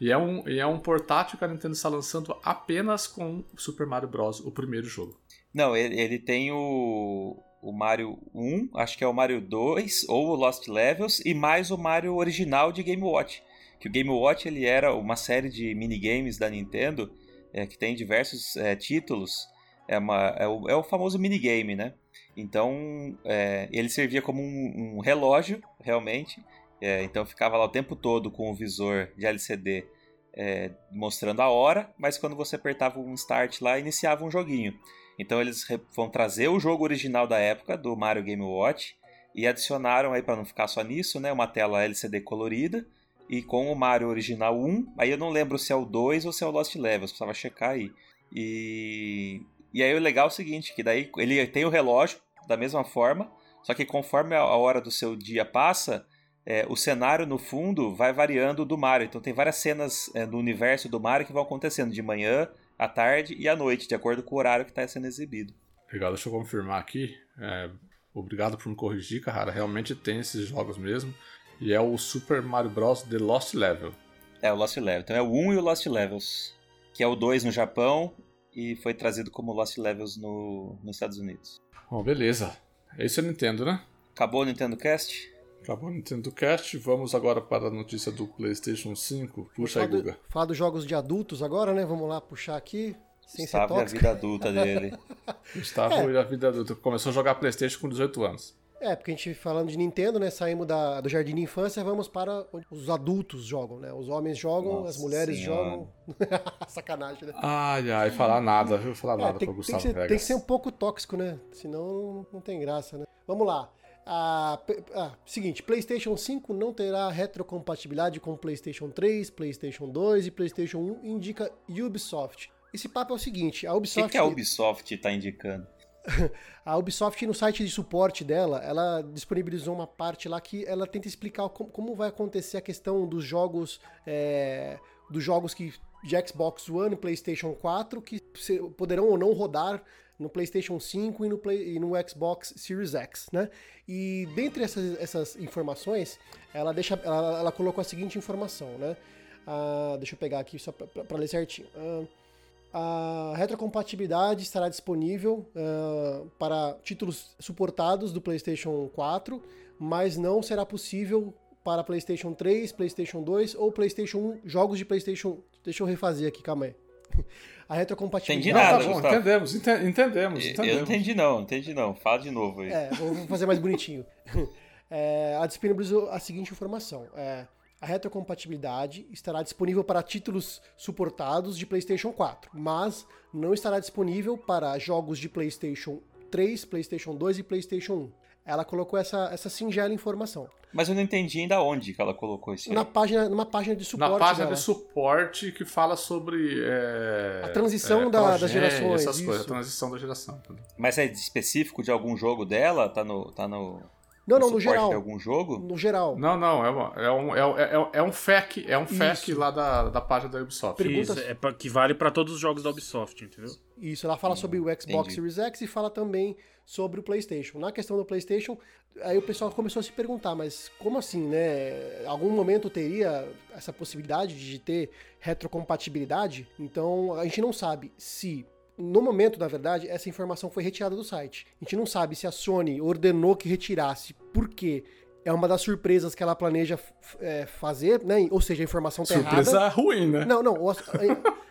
Speaker 1: E é, um, e é um portátil que a Nintendo está lançando apenas com Super Mario Bros., o primeiro jogo.
Speaker 3: Não, ele, ele tem o, o Mario 1, acho que é o Mario 2 ou o Lost Levels, e mais o Mario original de Game Watch. Que o Game Watch ele era uma série de minigames da Nintendo é, que tem diversos é, títulos. É, uma, é, o, é o famoso minigame, né? Então, é, ele servia como um, um relógio, realmente. É, então, ficava lá o tempo todo com o visor de LCD é, mostrando a hora, mas quando você apertava um start lá, iniciava um joguinho. Então, eles vão trazer o jogo original da época, do Mario Game Watch, e adicionaram aí, para não ficar só nisso, né, uma tela LCD colorida, e com o Mario original 1, aí eu não lembro se é o 2 ou se é o Lost Levels, precisava checar aí. E e aí o legal é o seguinte, que daí ele tem o relógio da mesma forma, só que conforme a hora do seu dia passa, é, o cenário no fundo vai variando do Mario. Então tem várias cenas é, do universo do Mario que vão acontecendo de manhã, à tarde e à noite, de acordo com o horário que está sendo exibido.
Speaker 1: Legal, deixa eu confirmar aqui. É, obrigado por me corrigir, cara. Realmente tem esses jogos mesmo. E é o Super Mario Bros. The Lost Level.
Speaker 3: É, o Lost Level. Então é o 1 e o Lost Levels. Que é o 2 no Japão e foi trazido como Lost Levels no, nos Estados Unidos.
Speaker 1: Bom, beleza. É o Nintendo, né?
Speaker 3: Acabou o Nintendo Cast?
Speaker 1: Acabou o Nintendo Cast. Vamos agora para a notícia do PlayStation 5. Puxa aí, Guga.
Speaker 2: Falar dos jogos de adultos agora, né? Vamos lá puxar aqui.
Speaker 3: Sem Gustavo e a vida adulta dele.
Speaker 1: Gustavo é. e a vida adulta. Começou a jogar Playstation com 18 anos.
Speaker 2: É, porque a gente falando de Nintendo, né? Saímos da, do jardim de infância vamos para onde os adultos jogam, né? Os homens jogam, Nossa as mulheres senhora. jogam. Sacanagem, né?
Speaker 1: Ai, ai, falar nada, viu? Falar é, nada
Speaker 2: tem,
Speaker 1: pra Gustavo
Speaker 2: tem que, ser, tem que ser um pouco tóxico, né? Senão não tem graça, né? Vamos lá. Ah, ah, seguinte, PlayStation 5 não terá retrocompatibilidade com PlayStation 3, PlayStation 2 e PlayStation 1, indica Ubisoft. Esse papo é o seguinte, a Ubisoft...
Speaker 3: O que, que a Ubisoft está indicando?
Speaker 2: a Ubisoft, no site de suporte dela, ela disponibilizou uma parte lá que ela tenta explicar como, como vai acontecer a questão dos jogos, é, dos jogos que de Xbox One e PlayStation 4 que poderão ou não rodar no PlayStation 5 e no, Play, e no Xbox Series X, né? E dentre essas, essas informações, ela deixa, ela, ela, colocou a seguinte informação, né? Ah, deixa eu pegar aqui só para ler certinho. Ah, a retrocompatibilidade estará disponível uh, para títulos suportados do PlayStation 4, mas não será possível para PlayStation 3, PlayStation 2 ou PlayStation 1, jogos de PlayStation. Deixa eu refazer aqui, calma aí. A retrocompatibilidade.
Speaker 3: Entendi nada,
Speaker 1: não, tá bom, entendemos, entendemos, entendemos.
Speaker 3: Eu não entendi não, entendi não. Fala de novo aí.
Speaker 2: É, vou fazer mais bonitinho. É, a disponibilizou a seguinte informação. É, a retrocompatibilidade estará disponível para títulos suportados de PlayStation 4, mas não estará disponível para jogos de PlayStation 3, PlayStation 2 e PlayStation 1. Ela colocou essa, essa singela informação.
Speaker 3: Mas eu não entendi ainda onde que ela colocou isso.
Speaker 2: Na página, numa página de suporte.
Speaker 1: Na página dela. de suporte que fala sobre. É,
Speaker 2: a transição é, da, das gerações.
Speaker 1: Essas isso. coisas, a transição da geração.
Speaker 3: Mas é específico de algum jogo dela? Tá no. Tá no...
Speaker 2: Não, não, no geral.
Speaker 3: De algum jogo?
Speaker 2: No geral.
Speaker 1: Não, não, é, uma, é, um, é, é, é um FAQ, é um FAQ lá da, da página da Ubisoft.
Speaker 4: Perguntas... Isso, é pra, que vale para todos os jogos da Ubisoft, entendeu?
Speaker 2: Isso, ela fala hum, sobre o Xbox entendi. Series X e fala também sobre o PlayStation. Na questão do PlayStation, aí o pessoal começou a se perguntar, mas como assim, né? Algum momento teria essa possibilidade de ter retrocompatibilidade? Então, a gente não sabe se no momento, na verdade, essa informação foi retirada do site. A gente não sabe se a Sony ordenou que retirasse, porque é uma das surpresas que ela planeja é, fazer, né? Ou seja, a informação tá
Speaker 1: surpresa
Speaker 2: errada.
Speaker 1: Surpresa ruim, né?
Speaker 2: Não, não. A,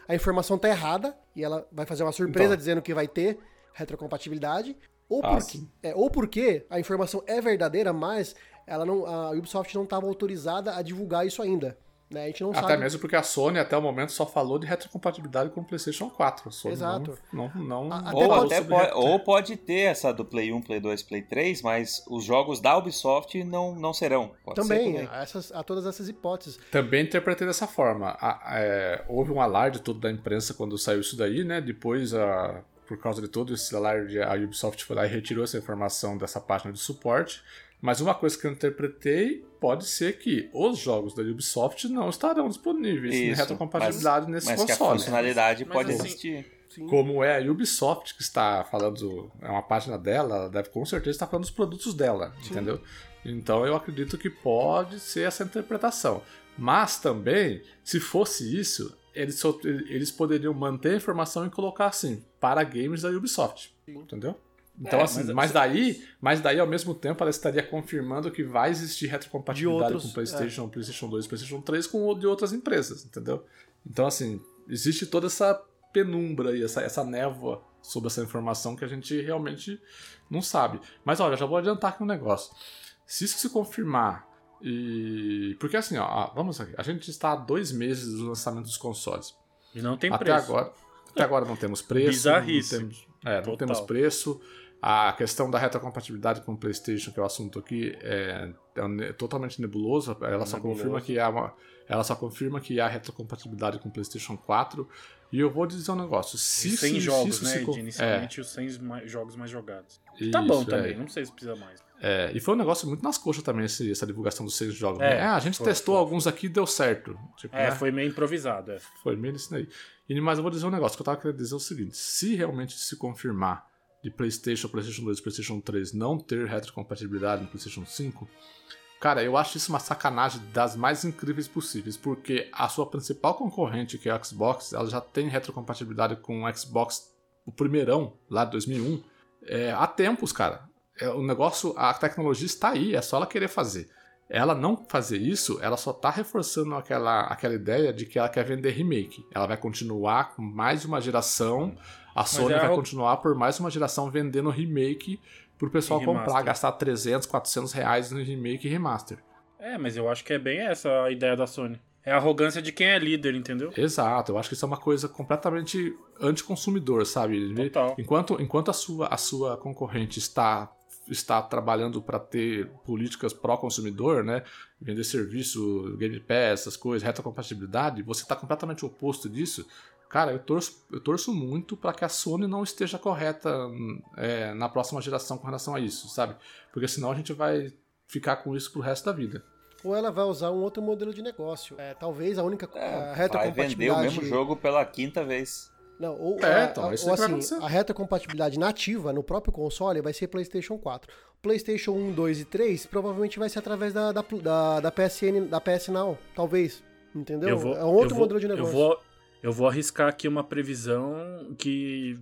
Speaker 2: a, informação tá errada e ela vai fazer uma surpresa então. dizendo que vai ter retrocompatibilidade. Ou, ah, porque, é, ou porque a informação é verdadeira, mas ela não, a Ubisoft não estava autorizada a divulgar isso ainda. Né? A gente não
Speaker 1: até
Speaker 2: sabe.
Speaker 1: mesmo porque a Sony até o momento só falou de retrocompatibilidade com o PlayStation 4. A Sony
Speaker 2: Exato.
Speaker 1: Não, não, não
Speaker 3: até ou, até pode, ou pode ter essa do Play 1, Play 2, Play 3, mas os jogos da Ubisoft não, não serão.
Speaker 2: Pode também, também. Essas, há todas essas hipóteses.
Speaker 1: Também interpretei dessa forma. A, é, houve um alarde todo da imprensa quando saiu isso daí, né? Depois a por causa de todo esse alarde, a Ubisoft foi lá e retirou essa informação dessa página de suporte. Mas uma coisa que eu interpretei pode ser que os jogos da Ubisoft não estarão disponíveis Isso, em retrocompatibilidade mas, nesse mas console. Mas
Speaker 3: que a funcionalidade mas pode assim, existir.
Speaker 1: Sim. Como é a Ubisoft que está falando, é uma página dela, ela deve com certeza estar falando dos produtos dela, sim. entendeu? Então eu acredito que pode ser essa interpretação. Mas também, se fosse isso, eles, só, eles poderiam manter a informação e colocar assim, para games da Ubisoft, sim. entendeu? Então, é, assim, mas, mas, daí, mas daí, ao mesmo tempo, ela estaria confirmando que vai existir retrocompatibilidade outros, com PlayStation, é. PlayStation 2, PlayStation 3 com de outras empresas, entendeu? Então, assim, existe toda essa penumbra e essa, essa névoa sobre essa informação que a gente realmente não sabe. Mas olha, já vou adiantar aqui um negócio. Se isso se confirmar e. Porque assim, ó, vamos aqui. A gente está há dois meses do lançamento dos consoles.
Speaker 4: E não tem
Speaker 1: até
Speaker 4: preço.
Speaker 1: Agora, até agora não temos preço.
Speaker 4: Bizarrice.
Speaker 1: Não temos, é, não temos preço. A questão da retrocompatibilidade com o PlayStation, que é o assunto aqui, é, é totalmente nebuloso. Ela só nebuloso. confirma que há uma, ela só confirma que há retrocompatibilidade com o PlayStation 4. E eu vou dizer um negócio. Se
Speaker 4: 100
Speaker 1: se,
Speaker 4: jogos,
Speaker 1: se
Speaker 4: né?
Speaker 1: Se,
Speaker 4: inicialmente é. os 100 mais, jogos mais jogados. Isso, tá bom também, é. não sei se precisa mais.
Speaker 1: É, e foi um negócio muito nas coxas também esse, essa divulgação dos seis jogos. É, né? a gente foi, testou foi. alguns aqui e deu certo.
Speaker 4: Tipo, é, né? foi meio improvisado. É.
Speaker 1: Foi meio isso aí. Mas eu vou dizer um negócio que eu tava querendo dizer é o seguinte: se realmente se confirmar de PlayStation, PlayStation 2 PlayStation 3 não ter retrocompatibilidade no PlayStation 5, cara, eu acho isso uma sacanagem das mais incríveis possíveis, porque a sua principal concorrente, que é a Xbox, ela já tem retrocompatibilidade com o Xbox, o primeirão, lá de 2001, é, há tempos, cara. É, o negócio, a tecnologia está aí, é só ela querer fazer. Ela não fazer isso, ela só tá reforçando aquela, aquela ideia de que ela quer vender remake. Ela vai continuar com mais uma geração, a Sony é vai continuar por mais uma geração vendendo remake pro pessoal comprar, gastar 300, 400 reais no remake e remaster.
Speaker 4: É, mas eu acho que é bem essa a ideia da Sony. É a arrogância de quem é líder, entendeu?
Speaker 1: Exato, eu acho que isso é uma coisa completamente anticonsumidor, sabe? Total. Enquanto, enquanto a, sua, a sua concorrente está está trabalhando para ter políticas pró-consumidor, né? Vender serviço, Game Pass, essas coisas, retrocompatibilidade, você está completamente oposto disso. Cara, eu torço, eu torço muito para que a Sony não esteja correta é, na próxima geração com relação a isso, sabe? Porque senão a gente vai ficar com isso pro resto da vida.
Speaker 2: Ou ela vai usar um outro modelo de negócio. É, talvez a única
Speaker 3: é, retrocompatibilidade... Vai vender o mesmo jogo pela quinta vez.
Speaker 2: Não, ou, é, então, a, ou assim, a retrocompatibilidade nativa no próprio console vai ser PlayStation 4. PlayStation 1, 2 e 3 provavelmente vai ser através da, da, da, da PSN, da PS Now, talvez. Entendeu?
Speaker 4: Vou,
Speaker 2: é um outro
Speaker 4: vou,
Speaker 2: modelo de negócio.
Speaker 4: Eu vou, eu vou arriscar aqui uma previsão que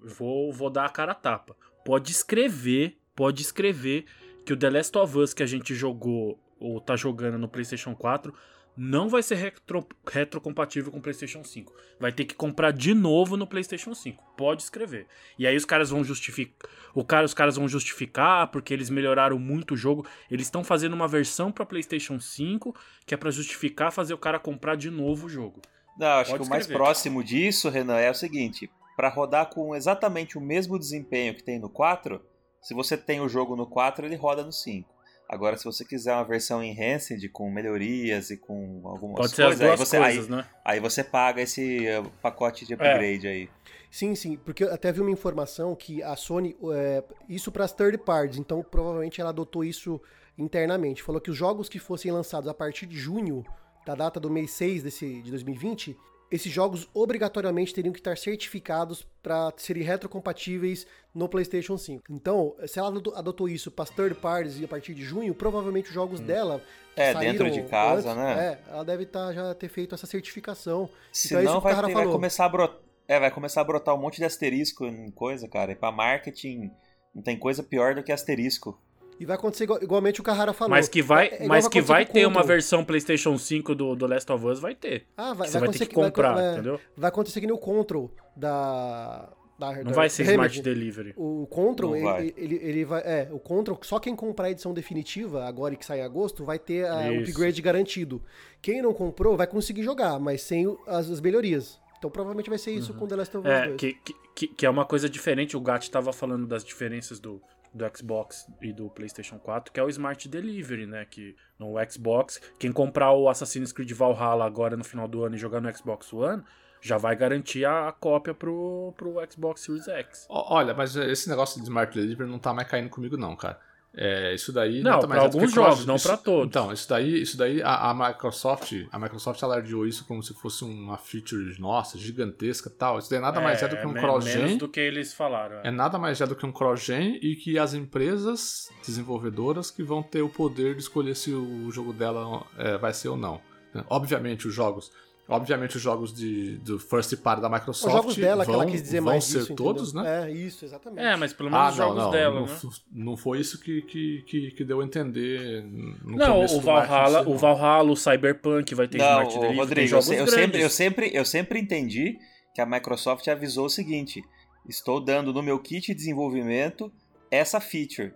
Speaker 4: vou, vou dar a cara a tapa. Pode escrever, pode escrever que o The Last of Us que a gente jogou ou tá jogando no PlayStation 4 não vai ser retro, retrocompatível com o PlayStation 5. Vai ter que comprar de novo no PlayStation 5. Pode escrever. E aí os caras vão justificar, o cara, os caras vão justificar porque eles melhoraram muito o jogo. Eles estão fazendo uma versão para PlayStation 5 que é para justificar fazer o cara comprar de novo o jogo.
Speaker 3: Não, acho Pode que o mais próximo disso, Renan, é o seguinte: para rodar com exatamente o mesmo desempenho que tem no 4, se você tem o jogo no 4, ele roda no 5. Agora, se você quiser uma versão enhanced com melhorias e com algumas
Speaker 4: Pode ser coisas, as duas aí você, coisas,
Speaker 3: aí,
Speaker 4: né?
Speaker 3: aí você paga esse uh, pacote de upgrade é. aí.
Speaker 2: Sim, sim, porque eu até vi uma informação que a Sony, é, isso para as third parties, então provavelmente ela adotou isso internamente. Falou que os jogos que fossem lançados a partir de junho, da data do mês 6 desse, de 2020, esses jogos obrigatoriamente teriam que estar certificados para serem retrocompatíveis no PlayStation 5. Então, se ela adotou isso para as third parties a partir de junho, provavelmente os jogos hum. dela
Speaker 3: é dentro de casa, antes, né?
Speaker 2: É, ela deve tá, já ter feito essa certificação.
Speaker 3: Se então, é vai, ter, vai começar a brotar, é, vai começar a brotar um monte de asterisco em coisa, cara. E para marketing não tem coisa pior do que asterisco.
Speaker 2: E vai acontecer igual, igualmente o Carrara falou.
Speaker 4: Mas que vai, é, mas vai que vai ter uma versão PlayStation 5 do, do Last of Us, vai ter.
Speaker 2: Ah, vai,
Speaker 4: Você
Speaker 2: vai,
Speaker 4: vai ter que comprar,
Speaker 2: vai,
Speaker 4: entendeu?
Speaker 2: Vai acontecer que nem o Control da. Da,
Speaker 4: não da vai ser Remedy. Smart Delivery.
Speaker 2: O Control, ele, vai. Ele, ele, vai. É, o Control, só quem comprar a edição definitiva, agora que sai em agosto, vai ter o um upgrade garantido. Quem não comprou vai conseguir jogar, mas sem as, as melhorias. Então provavelmente vai ser isso uhum. com The Last of Us
Speaker 4: é, 2. Que, que, que é uma coisa diferente. O Gat estava falando das diferenças do, do Xbox e do PlayStation 4, que é o Smart Delivery, né? Que no Xbox, quem comprar o Assassin's Creed Valhalla agora no final do ano e jogar no Xbox One, já vai garantir a, a cópia pro, pro Xbox Series X.
Speaker 1: Olha, mas esse negócio de Smart Delivery não tá mais caindo comigo, não, cara. É, isso daí
Speaker 4: não,
Speaker 1: tá
Speaker 4: para alguns jogos, não para todos.
Speaker 1: Então, isso daí, isso daí a, a, Microsoft, a Microsoft alardeou isso como se fosse uma feature nossa, gigantesca, tal. Isso daí nada é, mais é do que um cross-gen. Menos
Speaker 4: do que eles falaram.
Speaker 1: É. é nada mais é do que um cross-gen e que as empresas desenvolvedoras que vão ter o poder de escolher se o jogo dela é, vai ser ou não. Obviamente, os jogos Obviamente, os jogos de, do first party da Microsoft. Os jogos dela, vão, que ela quis dizer vão mais ser isso, todos,
Speaker 2: entendeu?
Speaker 1: né?
Speaker 2: É, isso, exatamente.
Speaker 4: É, mas pelo menos ah, os jogos
Speaker 1: não,
Speaker 4: dela,
Speaker 1: não,
Speaker 4: né?
Speaker 1: Não foi isso que, que, que, que deu a entender. No
Speaker 4: não, o Valhalla, o Valhalla, o Cyberpunk vai ter
Speaker 3: não, Smart Delivery, Rodrigo, eu, eu, sempre, eu, sempre, eu sempre entendi que a Microsoft avisou o seguinte: estou dando no meu kit de desenvolvimento essa feature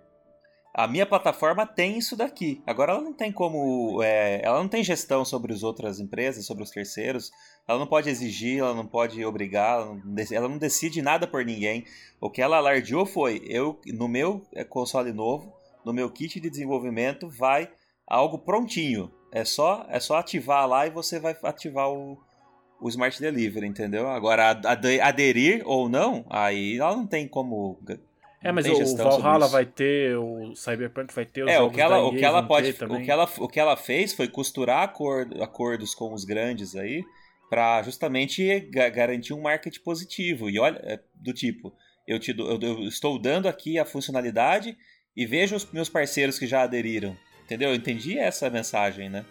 Speaker 3: a minha plataforma tem isso daqui. Agora ela não tem como. É, ela não tem gestão sobre as outras empresas, sobre os terceiros. Ela não pode exigir, ela não pode obrigar, ela não, ela não decide nada por ninguém. O que ela alardeou foi: eu, no meu é, console novo, no meu kit de desenvolvimento, vai algo prontinho. É só, é só ativar lá e você vai ativar o, o Smart Delivery, entendeu? Agora, aderir ou não, aí ela não tem como
Speaker 4: é, mas o Valhalla vai ter, o Cyberpunk vai ter, os
Speaker 3: é, o que ela, o que ela pode, o que ela, o que ela fez foi costurar acordo, acordos com os grandes aí para justamente garantir um market positivo. E olha, é, do tipo, eu, te, eu estou dando aqui a funcionalidade e vejo os meus parceiros que já aderiram. Entendeu? Eu entendi essa mensagem, né?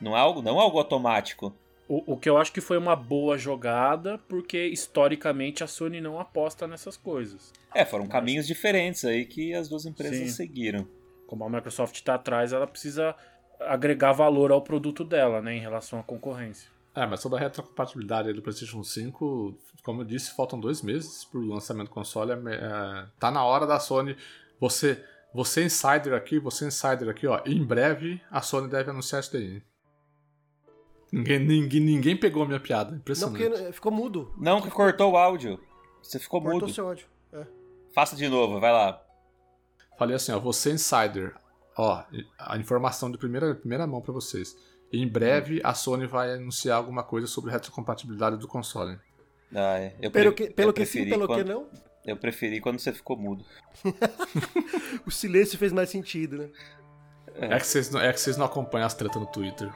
Speaker 3: Não é algo, não é algo automático.
Speaker 4: O, o que eu acho que foi uma boa jogada, porque historicamente a Sony não aposta nessas coisas.
Speaker 3: É, foram Mas... caminhos diferentes aí que as duas empresas Sim. seguiram.
Speaker 4: Como a Microsoft está atrás, ela precisa agregar valor ao produto dela, né, em relação à concorrência.
Speaker 1: É, mas sobre a retrocompatibilidade do PlayStation 5, como eu disse, faltam dois meses para o lançamento do console. É, é, tá na hora da Sony. Você, você insider aqui, você insider aqui, ó. Em breve a Sony deve anunciar isso daí. Ninguém, ninguém, ninguém pegou a minha piada. Impressionante.
Speaker 2: Não, porque ficou mudo.
Speaker 3: Não, que cortou o áudio. Você ficou
Speaker 2: cortou
Speaker 3: mudo.
Speaker 2: Cortou seu áudio. É.
Speaker 3: Faça de novo, vai lá.
Speaker 1: Falei assim, ó. Você insider. Ó, a informação de primeira, primeira mão para vocês. Em breve a Sony vai anunciar alguma coisa sobre retrocompatibilidade do console.
Speaker 3: Ah, é. eu
Speaker 2: pelo que, pelo que sim, pelo quando, que não?
Speaker 3: Eu preferi quando você ficou mudo.
Speaker 2: o silêncio fez mais sentido, né?
Speaker 1: É, é que, vocês não, é que vocês não acompanham as tretas no Twitter.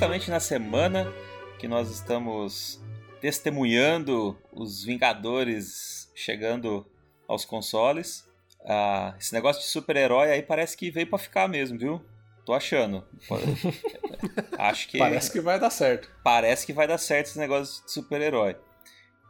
Speaker 3: Justamente na semana que nós estamos testemunhando os Vingadores chegando aos consoles. Ah, esse negócio de super-herói aí parece que veio para ficar mesmo, viu? Tô achando. Acho que.
Speaker 1: Parece que vai dar certo.
Speaker 3: Parece que vai dar certo esse negócio de super-herói.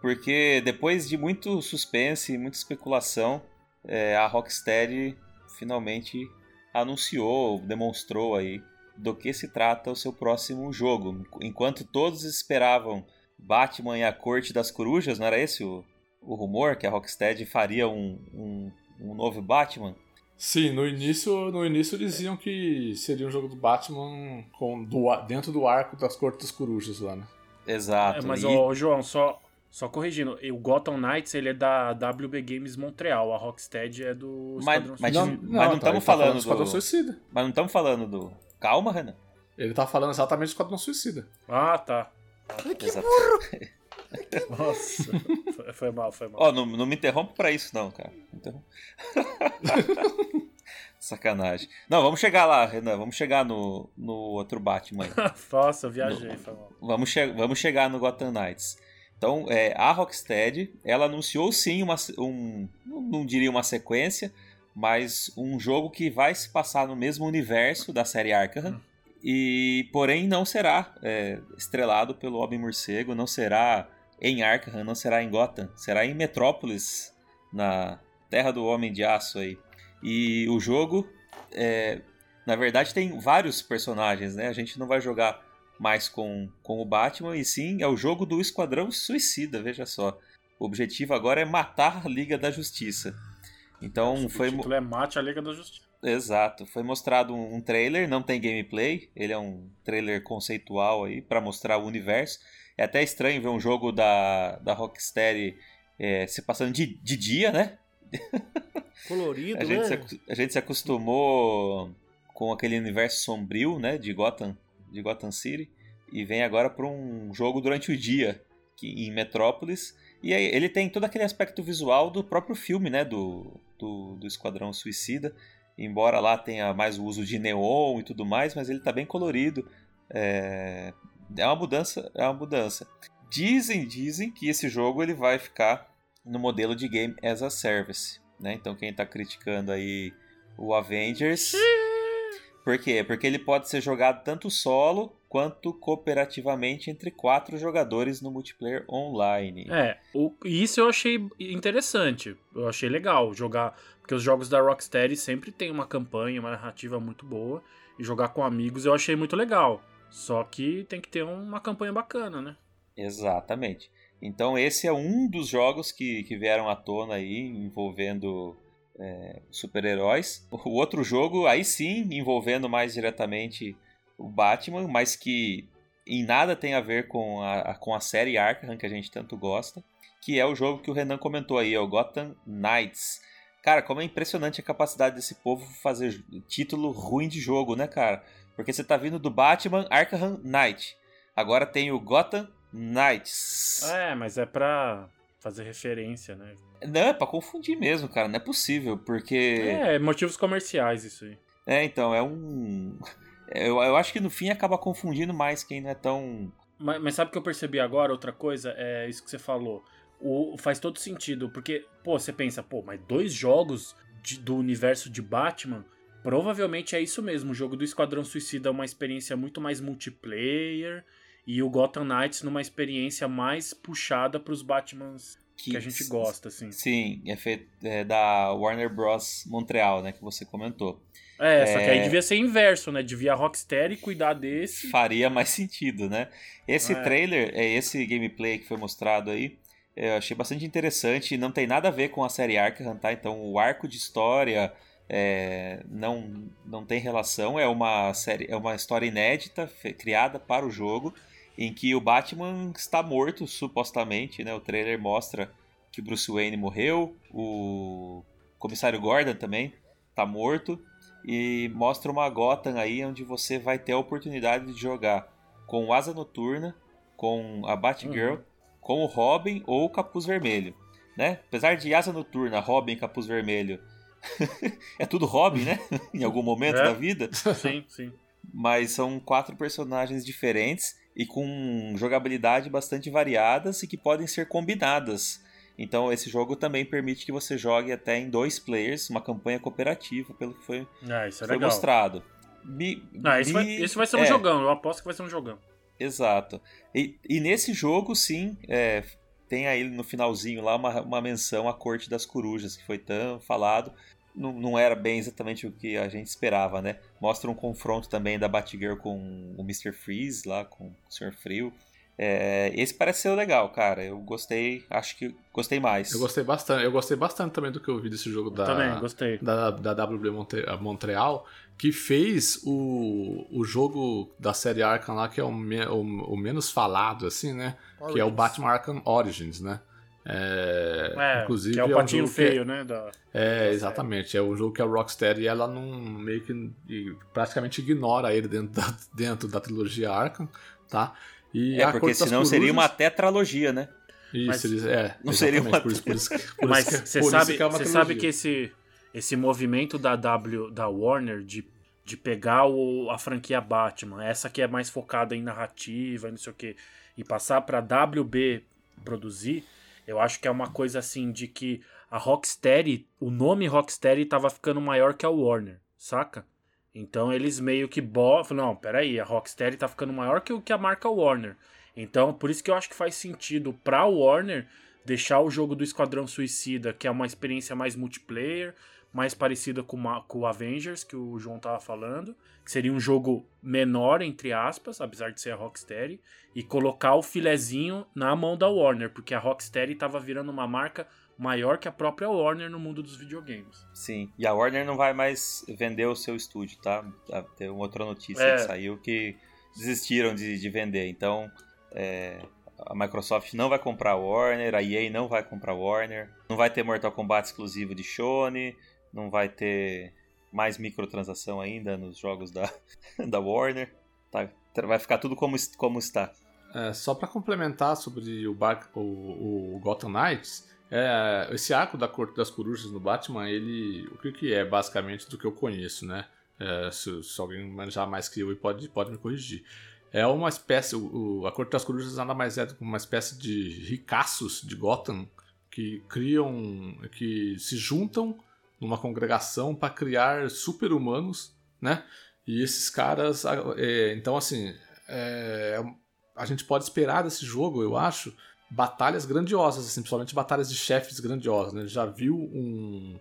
Speaker 3: Porque depois de muito suspense, muita especulação, é, a Rocksteady finalmente anunciou, demonstrou aí do que se trata o seu próximo jogo. Enquanto todos esperavam Batman e a Corte das Corujas, não era esse o, o rumor que a Rocksteady faria um, um, um, novo Batman?
Speaker 1: Sim, no início, no início diziam que seria um jogo do Batman com, do, dentro do arco das Cortes das Corujas lá, né?
Speaker 3: Exato.
Speaker 4: É, mas, e... ó, João, só, só corrigindo, o Gotham Knights ele é da WB Games Montreal, a Rocksteady é do
Speaker 3: mas, Esquadrão mas, Suicida. Não, mas não estamos tá, falando,
Speaker 1: falando do... Suicida.
Speaker 3: Mas não estamos falando do Calma, Renan.
Speaker 1: Ele tá falando exatamente do Esquadrão Suicida.
Speaker 4: Ah, tá.
Speaker 2: Ai, que burro!
Speaker 4: Nossa, foi, mal, foi mal.
Speaker 3: Ó, oh, não, não me interrompe pra isso, não, cara. Então... Sacanagem. Não, vamos chegar lá, Renan. Vamos chegar no, no outro Batman.
Speaker 4: Nossa, eu viajei. No,
Speaker 3: foi mal. Vamos, che vamos chegar no Gotham Knights. Então, é, a Rocksteady, ela anunciou sim uma, um, não diria uma sequência, mas um jogo que vai se passar no mesmo universo da série Arkham. Hum. E, porém, não será é, estrelado pelo Homem Morcego, não será em Arkham, não será em Gotham, será em Metrópolis, na Terra do Homem de Aço aí. E o jogo, é, na verdade, tem vários personagens, né? A gente não vai jogar mais com, com o Batman, e sim é o jogo do Esquadrão Suicida, veja só. O objetivo agora é matar a Liga da Justiça. Então Acho foi.
Speaker 4: O título é Mate a Liga da Justiça.
Speaker 3: Exato. Foi mostrado um trailer, não tem gameplay. Ele é um trailer conceitual aí para mostrar o universo. É até estranho ver um jogo da, da Rocksteady é, se passando de, de dia, né?
Speaker 2: Colorido,
Speaker 3: a gente
Speaker 2: né?
Speaker 3: Se, a gente se acostumou com aquele universo sombrio, né? De Gotham, de Gotham City. E vem agora para um jogo durante o dia, que, em Metrópolis. E aí, ele tem todo aquele aspecto visual do próprio filme, né? Do, do, do Esquadrão Suicida. Embora lá tenha mais o uso de neon e tudo mais, mas ele está bem colorido. É... é uma mudança, é uma mudança. Dizem, dizem que esse jogo ele vai ficar no modelo de game as a service, né? Então quem está criticando aí o Avengers, por quê? Porque ele pode ser jogado tanto solo quanto cooperativamente entre quatro jogadores no multiplayer online.
Speaker 4: É, o, isso eu achei interessante. Eu achei legal jogar, porque os jogos da Rocksteady sempre tem uma campanha, uma narrativa muito boa, e jogar com amigos eu achei muito legal. Só que tem que ter uma campanha bacana, né?
Speaker 3: Exatamente. Então esse é um dos jogos que, que vieram à tona aí envolvendo é, super-heróis. O outro jogo, aí sim, envolvendo mais diretamente o Batman, mas que em nada tem a ver com a, com a série Arkham que a gente tanto gosta, que é o jogo que o Renan comentou aí, é o Gotham Knights. Cara, como é impressionante a capacidade desse povo fazer título ruim de jogo, né, cara? Porque você tá vindo do Batman Arkham Knight. Agora tem o Gotham Knights.
Speaker 4: É, mas é pra fazer referência, né?
Speaker 3: Não, é pra confundir mesmo, cara. Não é possível, porque.
Speaker 4: É, motivos comerciais isso aí.
Speaker 3: É, então, é um. Eu, eu acho que no fim acaba confundindo mais quem não é tão.
Speaker 4: Mas, mas sabe o que eu percebi agora? Outra coisa, é isso que você falou. o, faz todo sentido, porque, pô, você pensa, pô, mas dois jogos de, do universo de Batman, provavelmente é isso mesmo. O jogo do Esquadrão Suicida é uma experiência muito mais multiplayer e o Gotham Knights numa experiência mais puxada para os Batmans que, que, a gente gosta, assim.
Speaker 3: Sim, é feito é, da Warner Bros. Montreal, né, que você comentou.
Speaker 4: É, é, só que aí é. devia ser inverso, né? Devia a Rocksteady cuidar desse.
Speaker 3: Faria mais sentido, né? Esse é. trailer, é esse gameplay que foi mostrado aí, eu achei bastante interessante. Não tem nada a ver com a série Arkham, tá? Então o arco de história é, não, não tem relação. É uma série, é uma história inédita criada para o jogo, em que o Batman está morto supostamente, né? O trailer mostra que o Bruce Wayne morreu, o comissário Gordon também está morto e mostra uma Gotham aí onde você vai ter a oportunidade de jogar com Asa Noturna, com a Batgirl, uhum. com o Robin ou o Capuz Vermelho, né? Apesar de Asa Noturna, Robin e Capuz Vermelho, é tudo Robin, né? em algum momento é. da vida.
Speaker 4: Sim, sim.
Speaker 3: Mas são quatro personagens diferentes e com jogabilidade bastante variadas e que podem ser combinadas então esse jogo também permite que você jogue até em dois players, uma campanha cooperativa, pelo que foi,
Speaker 4: ah, é
Speaker 3: foi mostrado.
Speaker 4: Me, ah, esse, me, vai, esse vai ser um é, jogão, eu aposto que vai ser um jogão.
Speaker 3: Exato. E, e nesse jogo, sim, é, tem aí no finalzinho lá uma, uma menção à Corte das Corujas, que foi tão falado. Não, não era bem exatamente o que a gente esperava, né? Mostra um confronto também da Batgirl com o Mr. Freeze lá, com o Sr. Frio. É, esse parece ser legal, cara. Eu gostei, acho que gostei mais.
Speaker 1: Eu gostei bastante. Eu gostei bastante também do que eu vi desse jogo da,
Speaker 4: também, gostei.
Speaker 1: da, da WB Montreal, que fez o, o jogo da série Arkham lá, que é o, me, o, o menos falado, assim, né? Origins. Que é o Batman Arkham Origins, né?
Speaker 4: É, é, inclusive que é o é patinho um feio,
Speaker 1: é,
Speaker 4: né? Da,
Speaker 1: é, da exatamente. É um jogo que a Rocksteady ela não meio que praticamente ignora ele dentro da, dentro da trilogia Arkham, tá?
Speaker 3: E é, porque senão seria uma tetralogia, né?
Speaker 1: Isso, Mas, eles, é.
Speaker 3: Não seria uma
Speaker 4: por isso, por isso, por Mas você sabe, que é você sabe que esse, esse movimento da W da Warner de, de pegar o, a franquia Batman, essa que é mais focada em narrativa e não sei o que, e passar para WB produzir, eu acho que é uma coisa assim de que a Rocksteady, o nome Rocksteady tava ficando maior que a Warner, saca? Então eles meio que botam. Não, peraí, a Rocksteady tá ficando maior que o que a marca Warner. Então, por isso que eu acho que faz sentido pra Warner deixar o jogo do Esquadrão Suicida, que é uma experiência mais multiplayer, mais parecida com, uma, com o Avengers, que o João tava falando, que seria um jogo menor, entre aspas, apesar de ser a Rocksteady, e colocar o filezinho na mão da Warner, porque a Rocksteady tava virando uma marca maior que a própria Warner no mundo dos videogames.
Speaker 3: Sim, e a Warner não vai mais vender o seu estúdio, tá? Ah, tem uma outra notícia é. que saiu que desistiram de, de vender. Então, é, a Microsoft não vai comprar a Warner, a EA não vai comprar a Warner, não vai ter Mortal Kombat exclusivo de Shone, não vai ter mais microtransação ainda nos jogos da, da Warner. Tá, vai ficar tudo como, como está.
Speaker 1: É, só para complementar sobre o, Bar, o, o Gotham Knights, é, esse arco da Corte das Corujas no Batman, ele. O que, que é basicamente do que eu conheço, né? É, se, se, alguém manjar mais que eu pode, pode me corrigir. É uma espécie. O, a Corte das Corujas nada mais é do que uma espécie de ricaços de Gotham que criam. que se juntam numa congregação para criar super-humanos, né? E esses caras. É, então, assim. É, a gente pode esperar desse jogo, eu acho batalhas grandiosas, assim, principalmente batalhas de chefes grandiosas. Né? Já viu um,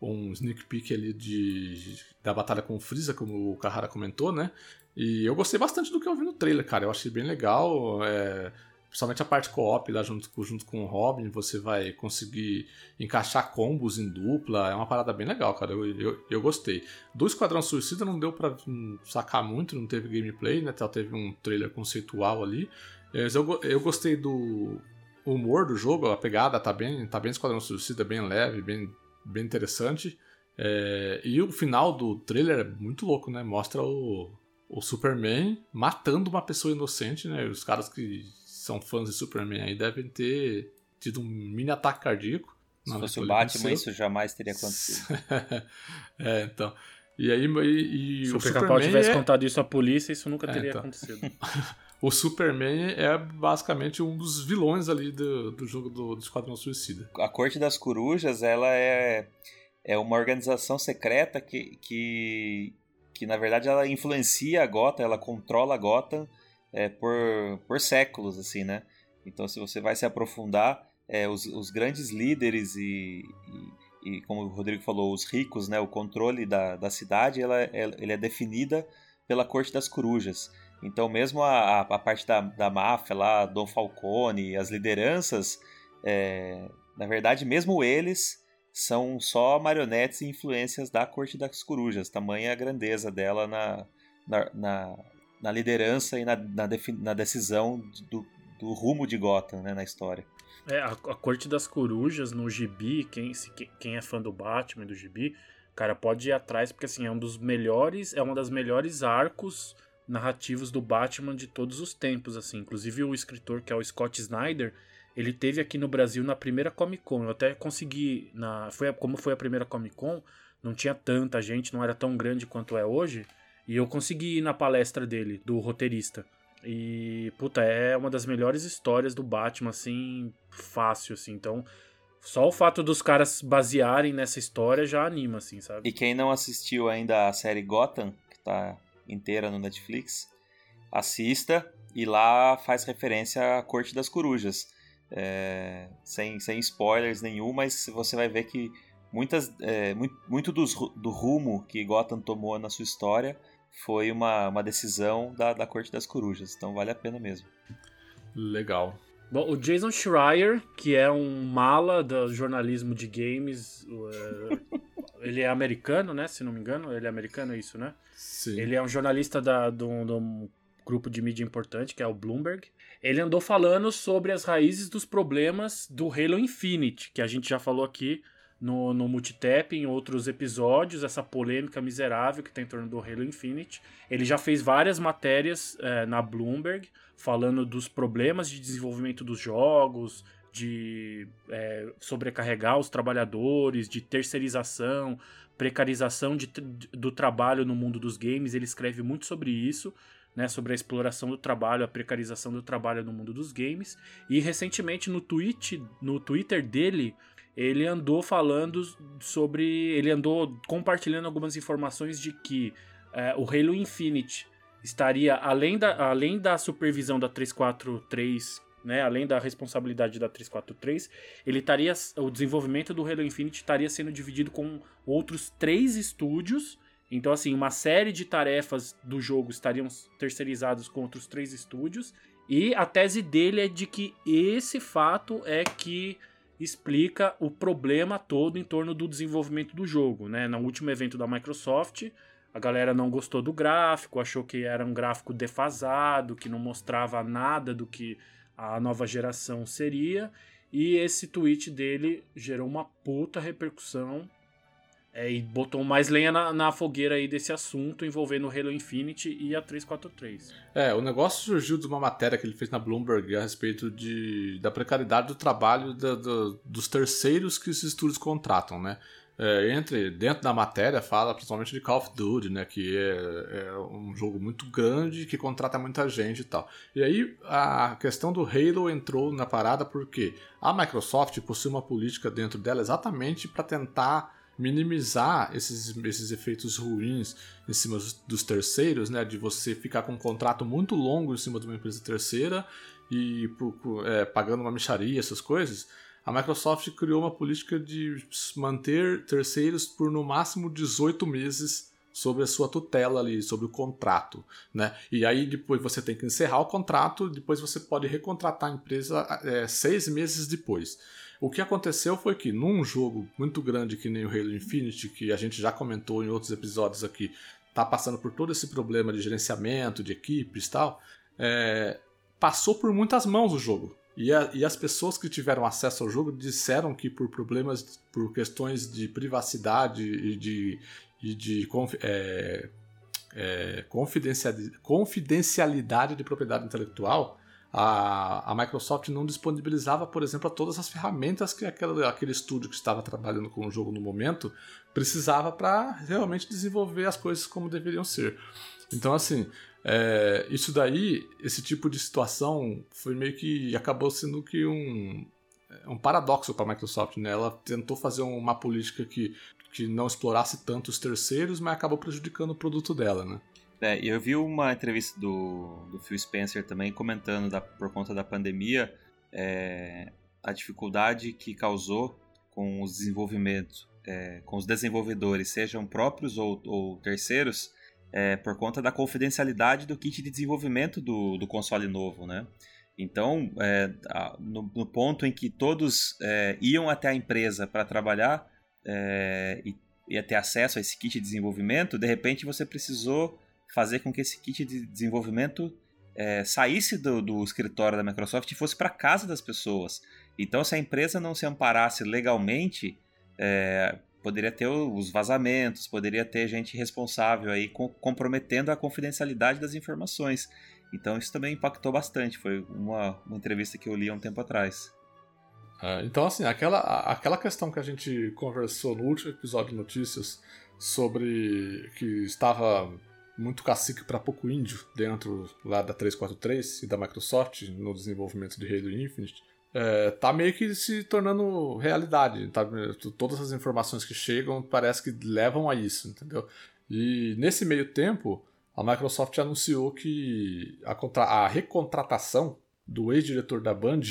Speaker 1: um sneak peek ali de, da batalha com o Freeza, como o Kahara comentou, né? E eu gostei bastante do que eu vi no trailer, cara. Eu achei bem legal. É, principalmente a parte co-op lá junto, junto com o Robin, você vai conseguir encaixar combos em dupla. É uma parada bem legal, cara. Eu, eu, eu gostei. Do Esquadrão Suicida não deu pra sacar muito, não teve gameplay, né? Só teve um trailer conceitual ali. Eu, eu gostei do humor do jogo, a pegada tá bem, tá bem Esquadrão Suicida, bem leve, bem, bem interessante. É, e o final do trailer é muito louco, né? Mostra o, o Superman matando uma pessoa inocente, né? Os caras que são fãs de Superman aí devem ter tido um mini ataque cardíaco.
Speaker 3: Se fosse o Batman, isso jamais teria acontecido.
Speaker 1: é, então. E aí, e, e
Speaker 4: Se o, o Superman tivesse é... contado isso à polícia, isso nunca é, teria então. acontecido.
Speaker 1: o Superman é basicamente um dos vilões ali do, do jogo do, do Esquadrão Suicida.
Speaker 3: A Corte das Corujas, ela é, é uma organização secreta que, que, que, na verdade, ela influencia a Gotham, ela controla a Gotham é, por, por séculos, assim, né? Então, se você vai se aprofundar, é, os, os grandes líderes e, e, e, como o Rodrigo falou, os ricos, né? O controle da, da cidade, ela, ela, ele é definida pela Corte das Corujas. Então, mesmo a, a parte da, da máfia lá, Dom Falcone, as lideranças, é, na verdade, mesmo eles são só marionetes e influências da Corte das Corujas, tamanha a grandeza dela na, na, na liderança e na, na, na decisão do, do, rumo de Gotham né, na história.
Speaker 4: É, a, a, Corte das Corujas no gibi, quem, se, quem é fã do Batman do gibi, cara, pode ir atrás, porque assim, é um dos melhores, é uma das melhores arcos narrativos do Batman de todos os tempos, assim. Inclusive o escritor que é o Scott Snyder, ele teve aqui no Brasil na primeira Comic Con. Eu até consegui na foi como foi a primeira Comic Con, não tinha tanta gente, não era tão grande quanto é hoje, e eu consegui ir na palestra dele, do roteirista. E puta, é uma das melhores histórias do Batman assim, fácil assim. Então, só o fato dos caras basearem nessa história já anima assim, sabe?
Speaker 3: E quem não assistiu ainda a série Gotham, que tá inteira no Netflix, assista e lá faz referência à Corte das Corujas. É, sem, sem spoilers nenhum, mas você vai ver que muitas, é, muito, dos, do rumo que Gotham tomou na sua história foi uma, uma decisão da, da Corte das Corujas, então vale a pena mesmo.
Speaker 1: Legal.
Speaker 4: Bom, o Jason Schreier, que é um mala do jornalismo de games, é, ele é americano, né? Se não me engano, ele é americano, é isso, né?
Speaker 1: Sim.
Speaker 4: Ele é um jornalista da, de, um, de um grupo de mídia importante, que é o Bloomberg. Ele andou falando sobre as raízes dos problemas do Halo Infinite, que a gente já falou aqui no, no Multitap, em outros episódios, essa polêmica miserável que tem em torno do Halo Infinite. Ele já fez várias matérias é, na Bloomberg, falando dos problemas de desenvolvimento dos jogos, de é, sobrecarregar os trabalhadores, de terceirização, precarização de, do trabalho no mundo dos games. Ele escreve muito sobre isso, né, sobre a exploração do trabalho, a precarização do trabalho no mundo dos games. E recentemente no tweet, no Twitter dele, ele andou falando sobre, ele andou compartilhando algumas informações de que é, o Halo Infinite estaria além da, além da supervisão da 343 né, além da responsabilidade da 343, ele estaria o desenvolvimento do Halo Infinite estaria sendo dividido com outros três estúdios. Então, assim, uma série de tarefas do jogo estariam terceirizadas com outros três estúdios. E a tese dele é de que esse fato é que explica o problema todo em torno do desenvolvimento do jogo. Né? No último evento da Microsoft, a galera não gostou do gráfico, achou que era um gráfico defasado, que não mostrava nada do que a nova geração seria. E esse tweet dele gerou uma puta repercussão é, e botou mais lenha na, na, fogueira aí desse assunto envolvendo o Halo Infinite e a 343.
Speaker 1: É, o negócio surgiu de uma matéria que ele fez na Bloomberg a respeito de, da precariedade do trabalho da, da, dos terceiros que esses estúdios contratam, né? é, entre dentro da matéria fala principalmente de Call of Duty, né, que é, é, um jogo muito grande que contrata muita gente e tal. E aí a questão do Halo entrou na parada porque a Microsoft possui uma política dentro dela exatamente para tentar minimizar esses, esses efeitos ruins em cima dos terceiros, né, de você ficar com um contrato muito longo em cima de uma empresa terceira e é, pagando uma micharia, essas coisas a Microsoft criou uma política de manter terceiros por no máximo 18 meses sobre a sua tutela ali, sobre o contrato, né? E aí depois você tem que encerrar o contrato, depois você pode recontratar a empresa é, seis meses depois. O que aconteceu foi que num jogo muito grande que nem o Halo Infinite, que a gente já comentou em outros episódios aqui, tá passando por todo esse problema de gerenciamento, de equipes e tal, é, passou por muitas mãos o jogo. E, a, e, as pessoas que tiveram acesso ao jogo disseram que por problemas, por questões de privacidade e de, e de é, é, confidencialidade de propriedade intelectual, a, a, Microsoft não disponibilizava, por exemplo, todas as ferramentas que aquele, aquele estúdio que estava trabalhando com o jogo no momento precisava para realmente desenvolver as coisas como deveriam ser. Então, assim, É, isso daí, esse tipo de situação, foi meio que acabou sendo que um, um paradoxo para a Microsoft, né? Ela tentou fazer uma política que, que não explorasse tanto os terceiros, mas acabou prejudicando o produto dela, né?
Speaker 3: É, eu vi uma entrevista do, do Phil Spencer também comentando da, por conta da pandemia é, a dificuldade que causou com os desenvolvimentos, é, com os desenvolvedores, sejam próprios ou, ou terceiros, é, por conta da confidencialidade do kit de desenvolvimento do, do console novo, né? Então, é, no, no, ponto em que todos é, iam até a empresa para trabalhar e ia ter acesso a esse kit de desenvolvimento, de repente você precisou fazer com que esse kit de desenvolvimento é, saísse do, do, escritório da Microsoft e fosse para casa das pessoas. Então, se a empresa não se amparasse legalmente, é, poderia ter os vazamentos, poderia ter gente responsável aí com, comprometendo a confidencialidade das informações. Então, isso também impactou bastante. Foi uma, uma entrevista que eu li há um tempo atrás.
Speaker 1: É, então, assim, aquela, aquela questão que a gente conversou no último episódio de notícias sobre que estava muito cacique para pouco índio dentro lá da 343 e da Microsoft no desenvolvimento de Halo Infinite, é, tá meio que se tornando realidade. Tá? Todas as informações que chegam parece que levam a isso, entendeu? E nesse meio tempo, a Microsoft anunciou que a, a recontratação do ex-diretor da Band,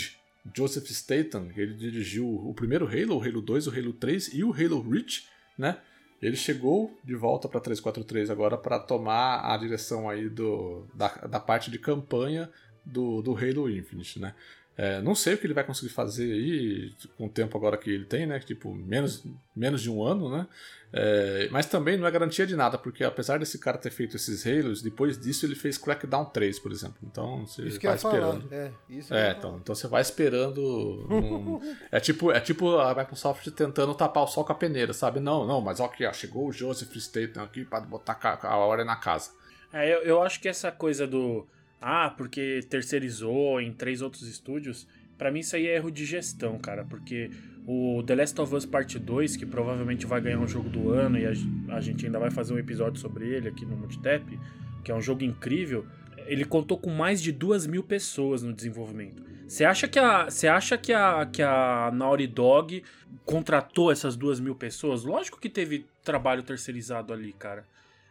Speaker 1: Joseph Staten, ele dirigiu o primeiro Halo, o Halo 2, o Halo 3 e o Halo Reach, né? Ele chegou de volta para 343 agora para tomar a direção aí do, da, da parte de campanha do, do Halo Infinite, né? É, não sei o que ele vai conseguir fazer aí com o tempo agora que ele tem, né? Tipo, menos, menos de um ano, né? É, mas também não é garantia de nada, porque apesar desse cara ter feito esses Halos, depois disso ele fez Crackdown 3, por exemplo. Então você isso vai esperando. Falar. É, isso é então, então você vai esperando. Um... é, tipo, é tipo a Microsoft tentando tapar o sol com a peneira, sabe? Não, não, mas ok, ó, chegou o Joseph Staten aqui para botar a hora na casa.
Speaker 4: É, eu, eu acho que essa coisa do ah, porque terceirizou em três outros estúdios, para mim isso aí é erro de gestão, cara, porque o The Last of Us Part 2, que provavelmente vai ganhar um jogo do ano e a, gente ainda vai fazer um episódio sobre ele aqui no Multitap, que é um jogo incrível, ele contou com mais de duas mil pessoas no desenvolvimento. Você acha que a, você acha que a, que a Naughty Dog contratou essas duas mil pessoas? Lógico que teve trabalho terceirizado ali, cara.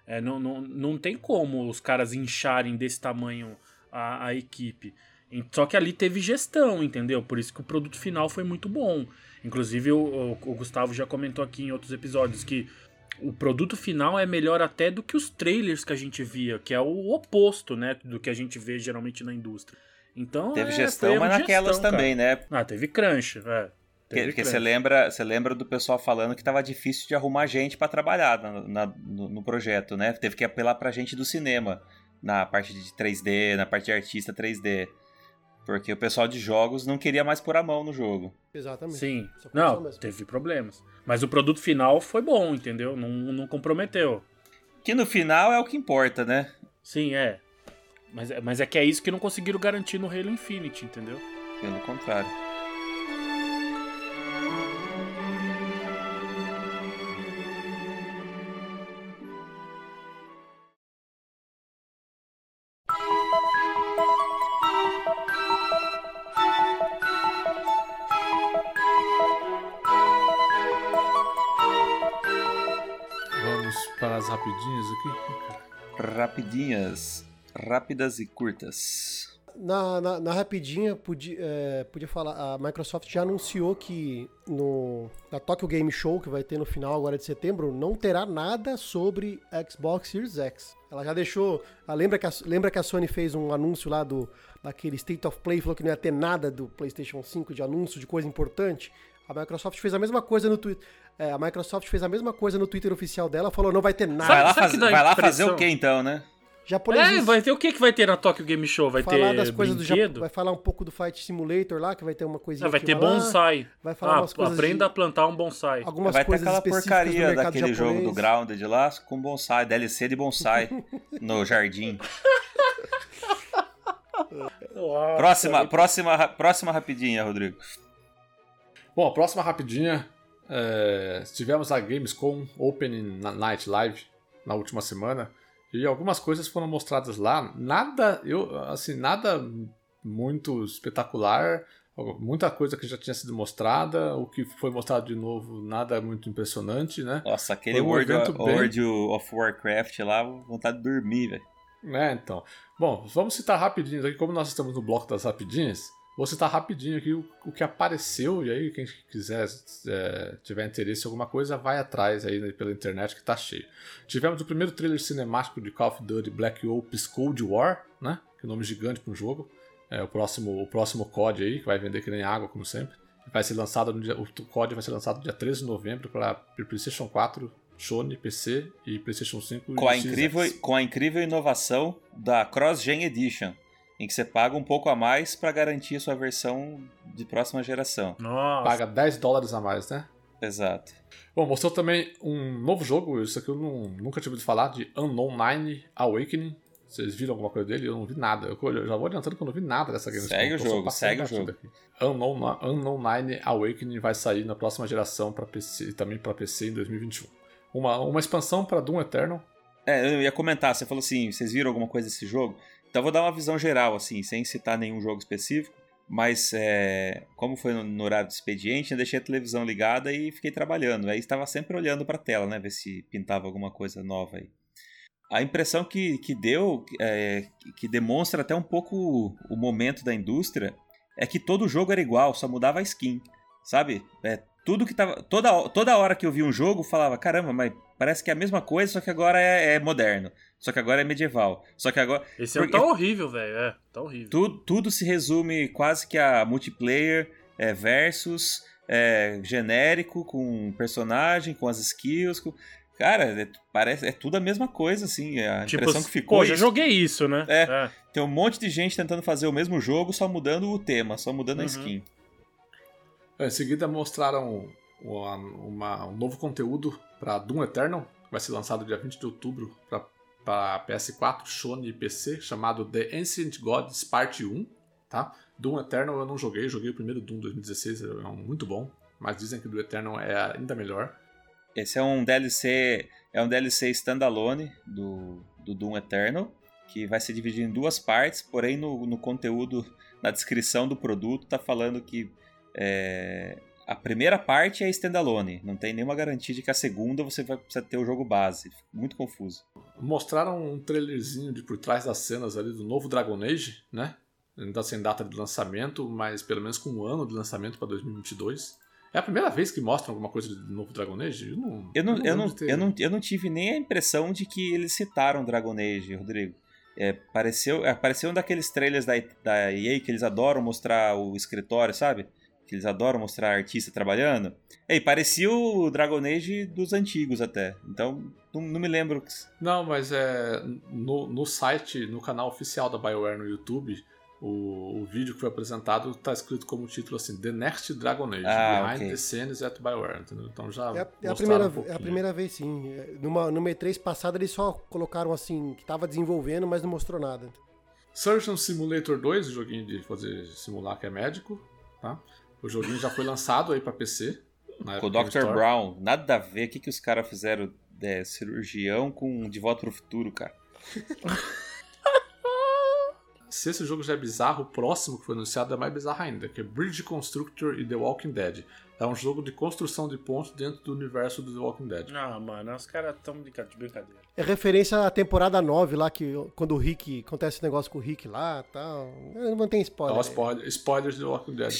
Speaker 4: É, não, não, não tem como os caras incharem desse tamanho a, a equipe. Só que ali teve gestão, entendeu? Por isso que o produto final foi muito bom. Inclusive, o, o, Gustavo já comentou aqui em outros episódios que o produto final é melhor até do que os trailers que a gente via, que é o oposto, né? Do que a gente vê geralmente na indústria. Então,
Speaker 3: teve é, gestão, mas naquelas gestão, também, cara. né?
Speaker 4: Ah, teve crunch, é.
Speaker 3: Porque você lembra, você lembra do pessoal falando que tava difícil de arrumar gente para trabalhar na, na, no, no, projeto, né? Teve que apelar pra gente do cinema, na parte de 3D, na parte de artista 3D. Porque o pessoal de jogos não queria mais pôr a mão no jogo.
Speaker 4: Exatamente. Sim. Não, mesmo. teve problemas. Mas o produto final foi bom, entendeu? Não, não comprometeu.
Speaker 3: Que no final é o que importa, né?
Speaker 4: Sim, é. Mas, é, mas é que é isso que não conseguiram garantir no Halo Infinite, entendeu?
Speaker 3: Pelo contrário.
Speaker 1: Rapidinhas.
Speaker 3: Rápidas e curtas.
Speaker 2: Na, na, na rapidinha, podia, é, podia falar, a Microsoft já anunciou que no, na Tokyo Game Show, que vai ter no final agora de setembro, não terá nada sobre Xbox Series X. Ela já deixou. Lembra, que a, lembra que a Sony fez um anúncio lá do daquele State of Play, falou que não ia ter nada do PlayStation 5 de anúncio de coisa importante? A Microsoft fez a mesma coisa no Twitter. É, a Microsoft fez a mesma coisa no Twitter oficial dela, falou não vai ter nada.
Speaker 3: Vai lá, faz, vai lá fazer o que então, né?
Speaker 4: Japoneses. É, vai ter o que que vai ter na Tokyo Game Show? Vai falar ter das coisas brinquedo?
Speaker 2: do Vai falar um pouco do Fight Simulator lá, que vai ter uma coisinha. Não,
Speaker 4: vai ter bonsai. Vai falar ah, umas coisas aprenda de... a plantar um bonsai.
Speaker 3: Algumas vai coisas ter aquela porcaria daquele japonês. jogo do Grounded lá com bonsai, DLC de bonsai no jardim. Nossa, próxima, próxima, próxima rapidinha, Rodrigo.
Speaker 1: Bom, a próxima rapidinha. É, tivemos a Gamescom Opening Night Live na última semana. E algumas coisas foram mostradas lá, nada, eu, assim, nada muito espetacular, muita coisa que já tinha sido mostrada, o que foi mostrado de novo, nada muito impressionante, né?
Speaker 3: Nossa, aquele um World, of, bem... World of Warcraft lá, vontade de dormir, velho.
Speaker 1: É, então. Bom, vamos citar rapidinho aqui, como nós estamos no bloco das rapidinhas, vou citar rapidinho aqui o, o que apareceu, e aí quem quiser, é, tiver interesse em alguma coisa, vai atrás aí né, pela internet que tá cheio. Tivemos o primeiro trailer cinemático de Call of Duty Black Ops Cold War, né? Que é nome gigante para um jogo. É o próximo, o próximo COD aí, que vai vender que nem água, como sempre. Vai ser lançado no dia, o COD vai ser lançado no dia 13 de novembro para PlayStation 4, Sony, PC e PlayStation 5.
Speaker 3: Com a, incrível, com a incrível inovação da Cross Gen Edition, em que você paga um pouco a mais para garantir a sua versão de próxima geração.
Speaker 1: Nossa. Paga 10 dólares a mais, né?
Speaker 3: Exato.
Speaker 1: Bom, mostrou também um novo jogo, isso aqui eu não, nunca tinha ouvido falar, de Unknown Nine Awakening. Vocês viram alguma coisa dele? Eu não vi nada. Eu já vou adiantando que eu não vi nada dessa game.
Speaker 3: Segue o jogo, segue o jogo. Aqui.
Speaker 1: Unknown, Unknown Nine Awakening vai sair na próxima geração para PC e também para PC em 2021. Uma, uma expansão para Doom Eternal.
Speaker 3: É, eu ia comentar, você falou assim, vocês viram alguma coisa desse jogo? Então vou dar uma visão geral, assim, sem citar nenhum jogo específico. Mas é, como foi no, no, horário do expediente, eu deixei a televisão ligada e fiquei trabalhando. Aí estava sempre olhando para a tela, né? Ver se pintava alguma coisa nova aí. A impressão que, que deu, é, que demonstra até um pouco o momento da indústria, é que todo jogo era igual, só mudava a skin. Sabe? É, tudo que tava. Toda, toda hora que eu vi um jogo, falava: caramba, mas parece que é a mesma coisa, só que agora é, é moderno. Só que agora é medieval. Só que agora.
Speaker 4: Esse é tá horrível, velho. É, tá horrível.
Speaker 3: Tudo, tudo se resume quase que a multiplayer é, versus é, genérico, com personagem, com as skills. Com... Cara, é, parece, é tudo a mesma coisa, assim. A tipo, impressão que ficou.
Speaker 4: Pô, já joguei isso, né?
Speaker 3: É, é, Tem um monte de gente tentando fazer o mesmo jogo, só mudando o tema, só mudando uhum. a skin.
Speaker 1: Em seguida mostraram uma, uma, um novo conteúdo para Doom Eternal, que vai ser lançado dia 20 de outubro para PS4, Sony e PC, chamado The Ancient Gods Parte 1. Tá? Doom Eternal eu não joguei, joguei o primeiro Doom 2016, é um muito bom, mas dizem que o do Eternal é ainda melhor.
Speaker 3: Esse é um DLC, é um DLC standalone do, do Doom Eternal, que vai ser dividido em duas partes, porém no, no conteúdo, na descrição do produto, tá falando que é, a primeira parte é standalone, não tem nenhuma garantia de que a segunda você vai precisar ter o jogo base. Muito confuso.
Speaker 1: Mostraram um trailerzinho de por trás das cenas ali do novo Dragon Age, né? Ainda sem data de lançamento, mas pelo menos com um ano de lançamento para 2022. É a primeira vez que mostram alguma coisa do novo Dragon Age?
Speaker 3: Eu não, eu não, eu não, eu não, eu não tive nem a impressão de que eles citaram Dragon Age, Rodrigo. É, pareceu, apareceu um daqueles trailers da, da EA que eles adoram mostrar o escritório, sabe? Que eles adoram mostrar artista trabalhando. E parecia o Dragon Age dos antigos até. Então, não, não me lembro.
Speaker 1: Não, mas é no, no site, no canal oficial da BioWare no YouTube, o, o vídeo que foi apresentado está escrito como título assim: The Next Dragon Age, ah, Behind okay. the Scenes at BioWare. Entendeu? Então já.
Speaker 2: É a, é a primeira, um é a primeira vez, sim. É, numa, no E3 passado eles só colocaram assim, que estava desenvolvendo, mas não mostrou nada.
Speaker 1: Surgeon Simulator 2, o joguinho de fazer simular que é médico, tá? O joguinho já foi lançado aí para PC.
Speaker 3: Com o Dr. Brown, nada a ver. O que, que os caras fizeram? É, cirurgião com De Volta pro Futuro, cara.
Speaker 1: Se esse jogo já é bizarro, o próximo que foi anunciado é mais bizarro ainda, que é Bridge Constructor e The Walking Dead. É um jogo de construção de pontos dentro do universo do The Walking Dead.
Speaker 4: Ah, mano, os caras estão de brincadeira.
Speaker 2: É referência à temporada 9 lá, que quando o Rick. Acontece esse negócio com o Rick lá e tal. Não tem spoiler. Não,
Speaker 1: spoiler spoilers do The Walking Dead.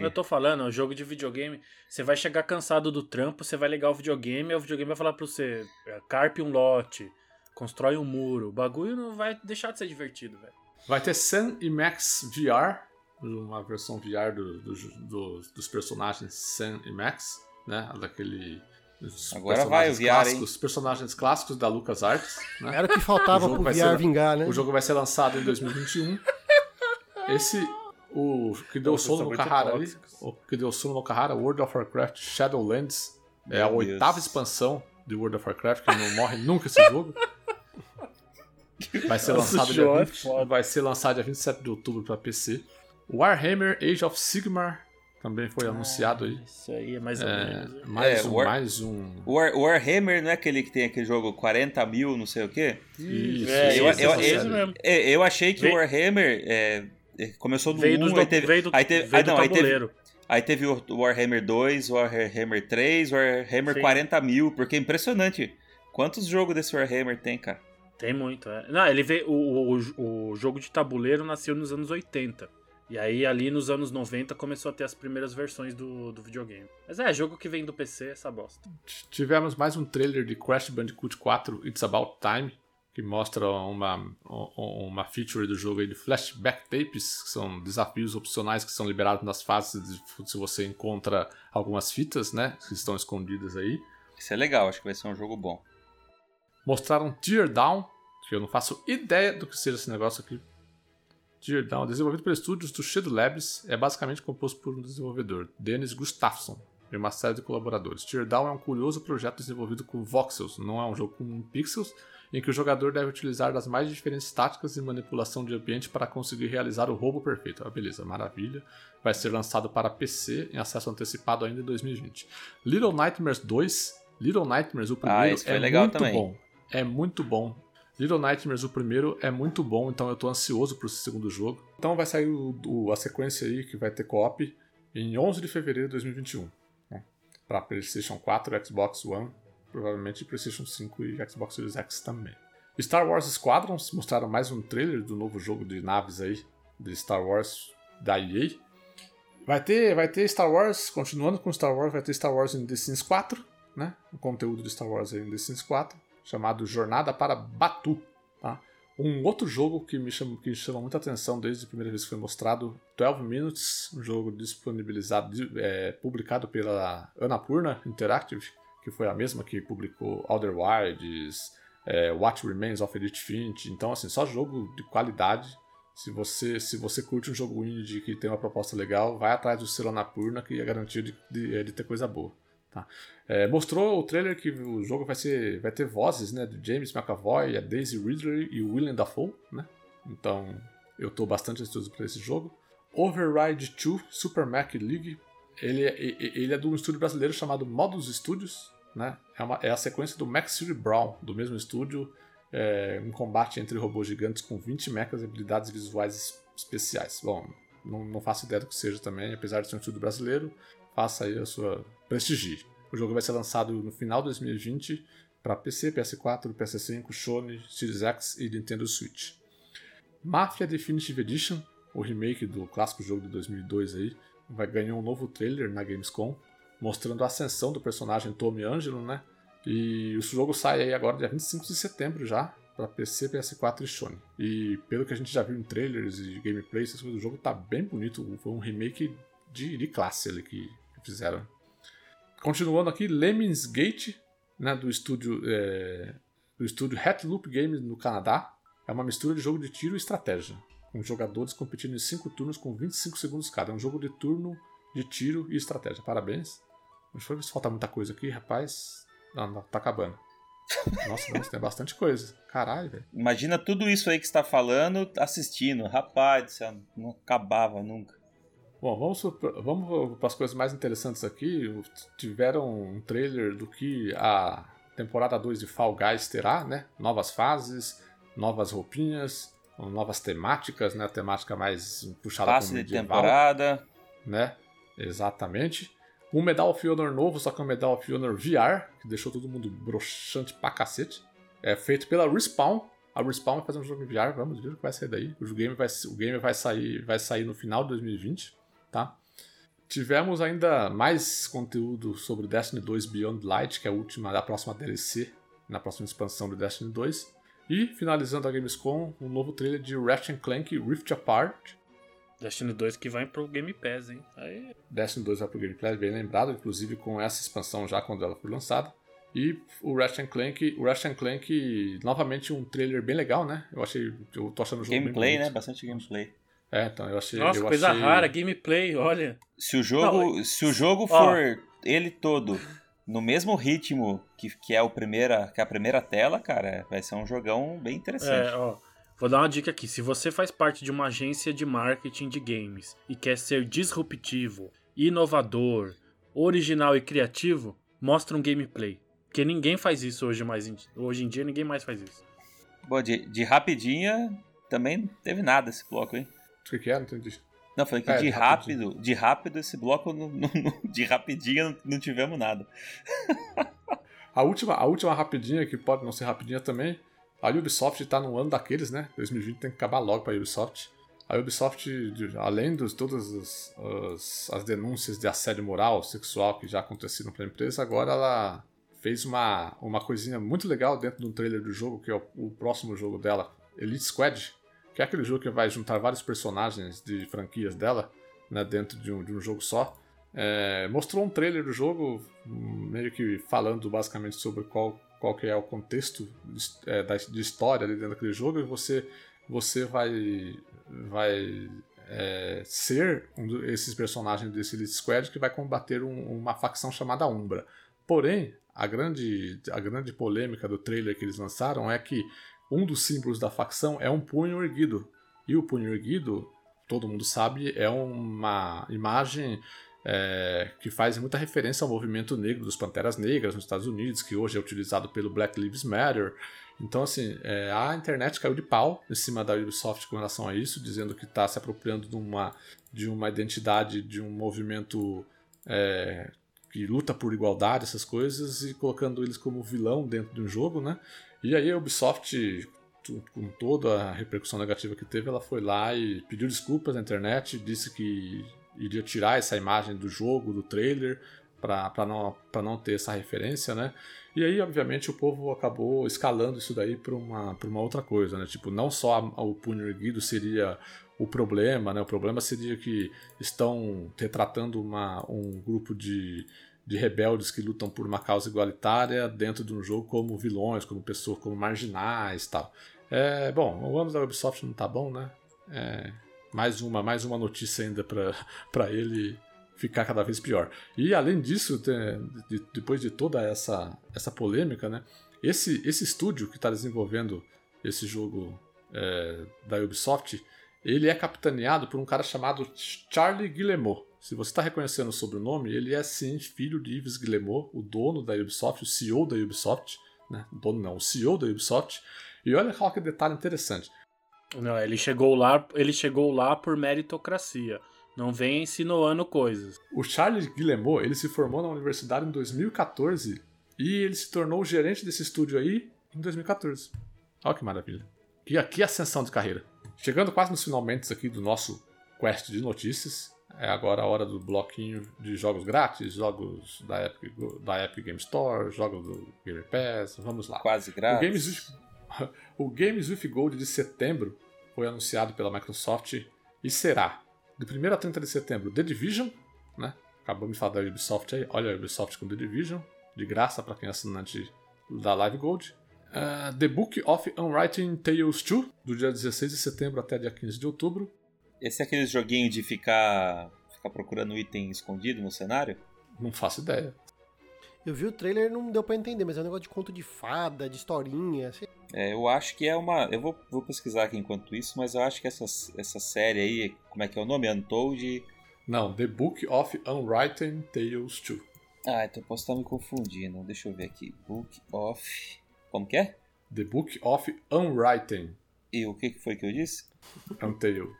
Speaker 4: Eu tô falando, o jogo de videogame. Você vai chegar cansado do trampo, você vai ligar o videogame, e o videogame vai falar pra você: é, carpe um lote, constrói um muro. O bagulho não vai deixar de ser divertido, velho.
Speaker 1: Vai ter Sam e Max VR uma versão VR do, do, do, dos personagens Sam e Max, né? Daquele.
Speaker 3: Agora vai o VR, clássicos,
Speaker 1: hein? personagens clássicos da LucasArts. Né?
Speaker 2: Era o que faltava o pro VR ser, vingar, né?
Speaker 1: O jogo vai ser lançado em 2021. Esse, o que deu sono no Kahara ali, o que deu sono no Kahara, World of Warcraft Shadowlands, é a oitava expansão de World of Warcraft, que não morre nunca esse jogo. Vai ser lançado dia 20, vai ser lançado dia 27 de outubro para PC. Warhammer Age of Sigmar também foi ah, anunciado aí.
Speaker 4: Isso aí é mais ou
Speaker 1: é, menos. Mais, é, um, War, mais um.
Speaker 3: War, Warhammer não é aquele que tem aquele jogo 40 mil, não sei o quê?
Speaker 4: Isso, é, eu,
Speaker 3: isso, eu, eu, eu, achei que o Warhammer é, começou no veio 1, do, aí teve, veio do, aí teve, veio aí, não, aí teve, aí teve o Warhammer 2, Warhammer 3, Warhammer Sim. 40 mil, porque é impressionante. Quantos jogos desse Warhammer tem, cara?
Speaker 4: Tem muito, é. Não, ele veio. O, o, o jogo de tabuleiro nasceu nos anos 80. E aí, ali nos anos 90, começou a ter as primeiras versões do, do videogame. Mas é, jogo que vem do PC, essa bosta.
Speaker 1: Tivemos mais um trailer de Crash Bandicoot 4, It's About Time, que mostra uma, uma feature do jogo aí de flashback tapes, que são desafios opcionais que são liberados nas fases se você encontra algumas fitas, né, que estão escondidas aí.
Speaker 3: Isso é legal, acho que vai ser um jogo bom.
Speaker 1: Mostraram Tear Down, que eu não faço ideia do que seja esse negócio aqui, Teardown, desenvolvido estúdios do Shadow Labs, é basicamente composto por um desenvolvedor, Dennis Gustafsson, e uma série de colaboradores. Teardown é um curioso projeto desenvolvido com voxels, não é um jogo com pixels, em que o jogador deve utilizar das mais diferentes táticas e manipulação de ambiente para conseguir realizar o roubo perfeito. Ah, beleza, maravilha. Vai ser lançado para PC em acesso antecipado ainda em 2020. Little Nightmares 2, Little Nightmares o primeiro ah, é muito também. bom. É muito bom. Little Nightmares, o primeiro, é muito bom, então eu tô ansioso pro segundo jogo. Então vai sair o, o, a sequência aí, que vai ter co-op, em 11 de fevereiro de 2021. Né? Pra PlayStation 4, Xbox One, provavelmente PlayStation 5 e Xbox Series X também. Star Wars Squadrons mostraram mais um trailer do novo jogo de naves aí, de Star Wars da EA. Vai ter, vai ter Star Wars, continuando com Star Wars, vai ter Star Wars em The Sims 4, né? O conteúdo de Star Wars aí em The Sims 4 chamado Jornada para Batu. Tá? Um outro jogo que me chamou, que chamou muita atenção desde a primeira vez que foi mostrado, 12 Minutes, um jogo disponibilizado, é, publicado pela Annapurna Interactive, que foi a mesma que publicou Outer Wilds, é, What Remains of Edith Finch. Então, assim, só jogo de qualidade. Se você, se você curte um jogo indie que tem uma proposta legal, vai atrás do selo Annapurna, que é garantia de, de, de ter coisa boa. Tá? É, mostrou o trailer que o jogo vai, ser, vai ter vozes né, do James McAvoy, a Daisy Ridley e o William Dafoe. Né? Então eu estou bastante ansioso para esse jogo. Override 2 Super Mac League. Ele é, ele é de um estúdio brasileiro chamado Modus Studios. Né? É, uma, é a sequência do Max Fury Brown, do mesmo estúdio. É, um combate entre robôs gigantes com 20 mechas e habilidades visuais especiais. Bom, não, não faço ideia do que seja também, apesar de ser um estúdio brasileiro. Faça aí a sua prestigie. O jogo vai ser lançado no final de 2020 para PC, PS4, PS5, Sony, Series X e Nintendo Switch. Mafia Definitive Edition, o remake do clássico jogo de 2002 aí, vai ganhar um novo trailer na Gamescom, mostrando a ascensão do personagem Tommy Angelo, né? E o jogo sai aí agora dia 25 de setembro já, para PC, PS4 e Sony. E pelo que a gente já viu em trailers e gameplays, o jogo tá bem bonito. Foi um remake de, de classe ali que fizeram. Continuando aqui, Lemmings Gate, né, do estúdio é, do estúdio Hatloop Games no Canadá. É uma mistura de jogo de tiro e estratégia, com jogadores competindo em 5 turnos com 25 segundos cada. É um jogo de turno de tiro e estratégia. Parabéns. Deixa eu ver se falta muita coisa aqui, rapaz. Não, não tá acabando. Nossa, não, tem bastante coisa. Caralho, velho.
Speaker 3: Imagina tudo isso aí que está falando assistindo. Rapaz, não acabava nunca.
Speaker 1: Bom, vamos, vamos para as coisas mais interessantes aqui. Tiveram um trailer do que a temporada 2 de Fall Guys terá, né? Novas fases, novas roupinhas, novas temáticas, né? A temática mais puxada
Speaker 3: Passe para medieval, de temporada.
Speaker 1: Né? Exatamente. Um Medal of Honor novo, só que é um Medal of Honor VR, que deixou todo mundo broxante pra cacete. É feito pela Respawn. A Respawn vai fazer um jogo em VR, vamos ver o que vai sair daí. O game vai, o game vai, sair, vai sair no final de 2020 tá? Tivemos ainda mais conteúdo sobre Destiny 2 Beyond Light, que é a última da próxima DLC, na próxima expansão de Destiny 2. E, finalizando a Gamescom, um novo trailer de Ratchet Clank Rift Apart.
Speaker 4: Destiny 2 que vai pro Game Pass, hein? Aí...
Speaker 1: Destiny 2 vai pro Game Pass, bem lembrado, inclusive com essa expansão já quando ela foi lançada. E o Ratchet Clank, o Ratchet Clank, novamente um trailer bem legal, né? Eu achei, eu tô achando o
Speaker 3: jogo Gameplay, né? Bastante gameplay.
Speaker 1: É, então eu achei.
Speaker 4: Nossa,
Speaker 1: eu
Speaker 4: coisa
Speaker 1: achei...
Speaker 4: rara, gameplay, olha.
Speaker 3: Se o jogo, Não, se o jogo for ele todo no mesmo ritmo que, que é o primeira, que é a primeira tela, cara, vai ser um jogão bem interessante.
Speaker 4: É, ó. Vou dar uma dica aqui. Se você faz parte de uma agência de marketing de games e quer ser disruptivo inovador, original e criativo, mostra um gameplay. Porque ninguém faz isso hoje mais em, hoje em dia, ninguém mais faz isso.
Speaker 3: Bom, de, de rapidinha também não teve nada esse bloco, hein?
Speaker 1: O que, que é? Não entendi.
Speaker 3: Não, falei que é, de rápido, de rápido esse bloco, não, não, de rapidinha não, não tivemos nada.
Speaker 1: a, última, a última rapidinha, que pode não ser rapidinha também, a Ubisoft está no ano daqueles, né? 2020 tem que acabar logo para a Ubisoft. A Ubisoft, além de todas as, as, as, denúncias de assédio moral, sexual que já aconteceram pela empresa, agora ela fez uma, uma coisinha muito legal dentro do trailer do jogo, que é o, o próximo jogo dela, Elite Squad, que é aquele jogo que vai juntar vários personagens de franquias dela né, dentro de um, de um jogo só. É, mostrou um trailer do jogo, meio que falando basicamente sobre qual, qual que é o contexto é, de história dentro daquele jogo, e você, você vai, vai é, ser um desses personagens desse Elite Squad que vai combater um, uma facção chamada Umbra. Porém, a grande, a grande polêmica do trailer que eles lançaram é que um dos símbolos da facção é um punho erguido. E o punho erguido, todo mundo sabe, é uma imagem é, que faz muita referência ao movimento negro dos Panteras Negras nos Estados Unidos, que hoje é utilizado pelo Black Lives Matter. Então, assim, é, a internet caiu de pau em cima da Ubisoft com relação a isso, dizendo que está se apropriando de uma, de uma identidade, de um movimento é, que luta por igualdade, essas coisas, e colocando eles como vilão dentro de um jogo, né? E aí a Ubisoft, com toda a repercussão negativa que teve, ela foi lá e pediu desculpas na internet, disse que iria tirar essa imagem do jogo, do trailer, para não, não ter essa referência, né? E aí, obviamente, o povo acabou escalando isso daí para uma, uma outra coisa, né? Tipo, não só o punho erguido seria o problema, né? O problema seria que estão retratando uma, um grupo de, de rebeldes que lutam por uma causa igualitária dentro de um jogo como vilões, como pessoas, como marginais tal. É, bom, o ano da Ubisoft não tá bom, né? É, mais uma, mais uma notícia ainda para ele ficar cada vez pior. E além disso, de, depois de toda essa, essa polêmica, né? Esse, esse estúdio que está desenvolvendo esse jogo é, da Ubisoft, ele é capitaneado por um cara chamado Charlie Guillemot. Se você está reconhecendo o sobrenome, ele é sim filho de Yves Guillemot, o dono da Ubisoft, o CEO da Ubisoft. Né? O dono não, o CEO da Ubisoft. E olha qual que detalhe interessante.
Speaker 4: Não, ele chegou lá, ele chegou lá por meritocracia. Não vem insinuando coisas.
Speaker 1: O Charles Guillemot, ele se formou na universidade em 2014 e ele se tornou o gerente desse estúdio aí em 2014. Olha que maravilha. E aqui ascensão de carreira. Chegando quase nos finalmente aqui do nosso quest de notícias, é agora a hora do bloquinho de jogos grátis, jogos da Epic, da Epic Game Store, jogos do Game Pass. Vamos lá.
Speaker 3: Quase grátis.
Speaker 1: O Games, with, o Games with Gold de setembro foi anunciado pela Microsoft e será, de 1 a 30 de setembro, The Division, né? Acabamos de falar da Ubisoft aí. Olha a Ubisoft com The Division, de graça para quem é assinante da Live Gold. Uh, The Book of Unwriting Tales 2, do dia 16 de setembro até dia 15 de outubro.
Speaker 3: Esse é aquele joguinho de ficar, ficar procurando item escondido no cenário?
Speaker 1: Não faço ideia.
Speaker 2: Eu vi o trailer não deu para entender, mas é um negócio de conto de fada, de historinha. Assim.
Speaker 3: É, eu acho que é uma. Eu vou, vou pesquisar aqui enquanto isso, mas eu acho que essa, essa série aí, como é que é o nome? Untold.
Speaker 1: Não, The Book of Unwritten Tales 2.
Speaker 3: Ah, então posso estar me confundindo. Deixa eu ver aqui. Book of. Como que é?
Speaker 1: The Book of Unwritten.
Speaker 3: E o que foi que eu disse?
Speaker 1: Untail.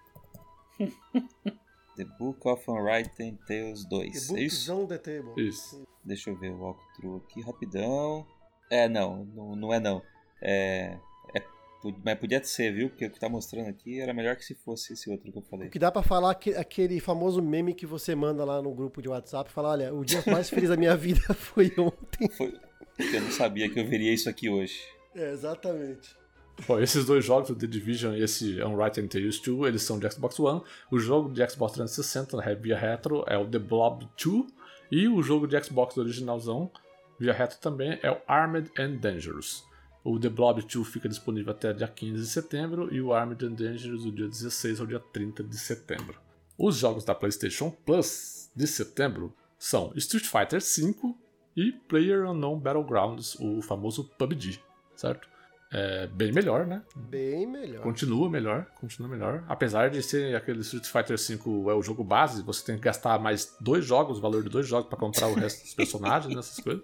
Speaker 3: The Book of Unwritten Tales 2.
Speaker 2: The
Speaker 3: é isso?
Speaker 2: on the Table.
Speaker 1: Isso.
Speaker 3: Deixa eu ver o walkthrough aqui rapidão. É, não, não, não é não. É, é, mas podia ser, viu? Porque o que tá mostrando aqui era melhor que se fosse esse outro que eu falei.
Speaker 2: O que dá pra falar é aquele famoso meme que você manda lá no grupo de WhatsApp. Fala, olha, o dia mais feliz da minha vida foi ontem. Foi,
Speaker 3: eu não sabia que eu veria isso aqui hoje.
Speaker 2: É, exatamente.
Speaker 1: Bom, esses dois jogos, o The Division e esse Unwritten Tales 2, eles são de Xbox One. O jogo de Xbox 360 né, via retro é o The Blob 2. E o jogo de Xbox originalzão via retro também é o Armed and Dangerous. O The Blob 2 fica disponível até dia 15 de setembro e o Armed and Dangerous do dia 16 ao dia 30 de setembro. Os jogos da PlayStation Plus de setembro são Street Fighter V e Player Unknown Battlegrounds, o famoso PUBG, certo? É bem melhor, né?
Speaker 2: Bem melhor.
Speaker 1: Continua melhor, continua melhor. Apesar de ser aquele Street Fighter V é o jogo base, você tem que gastar mais dois jogos, o valor de dois jogos para comprar o resto dos personagens, essas coisas.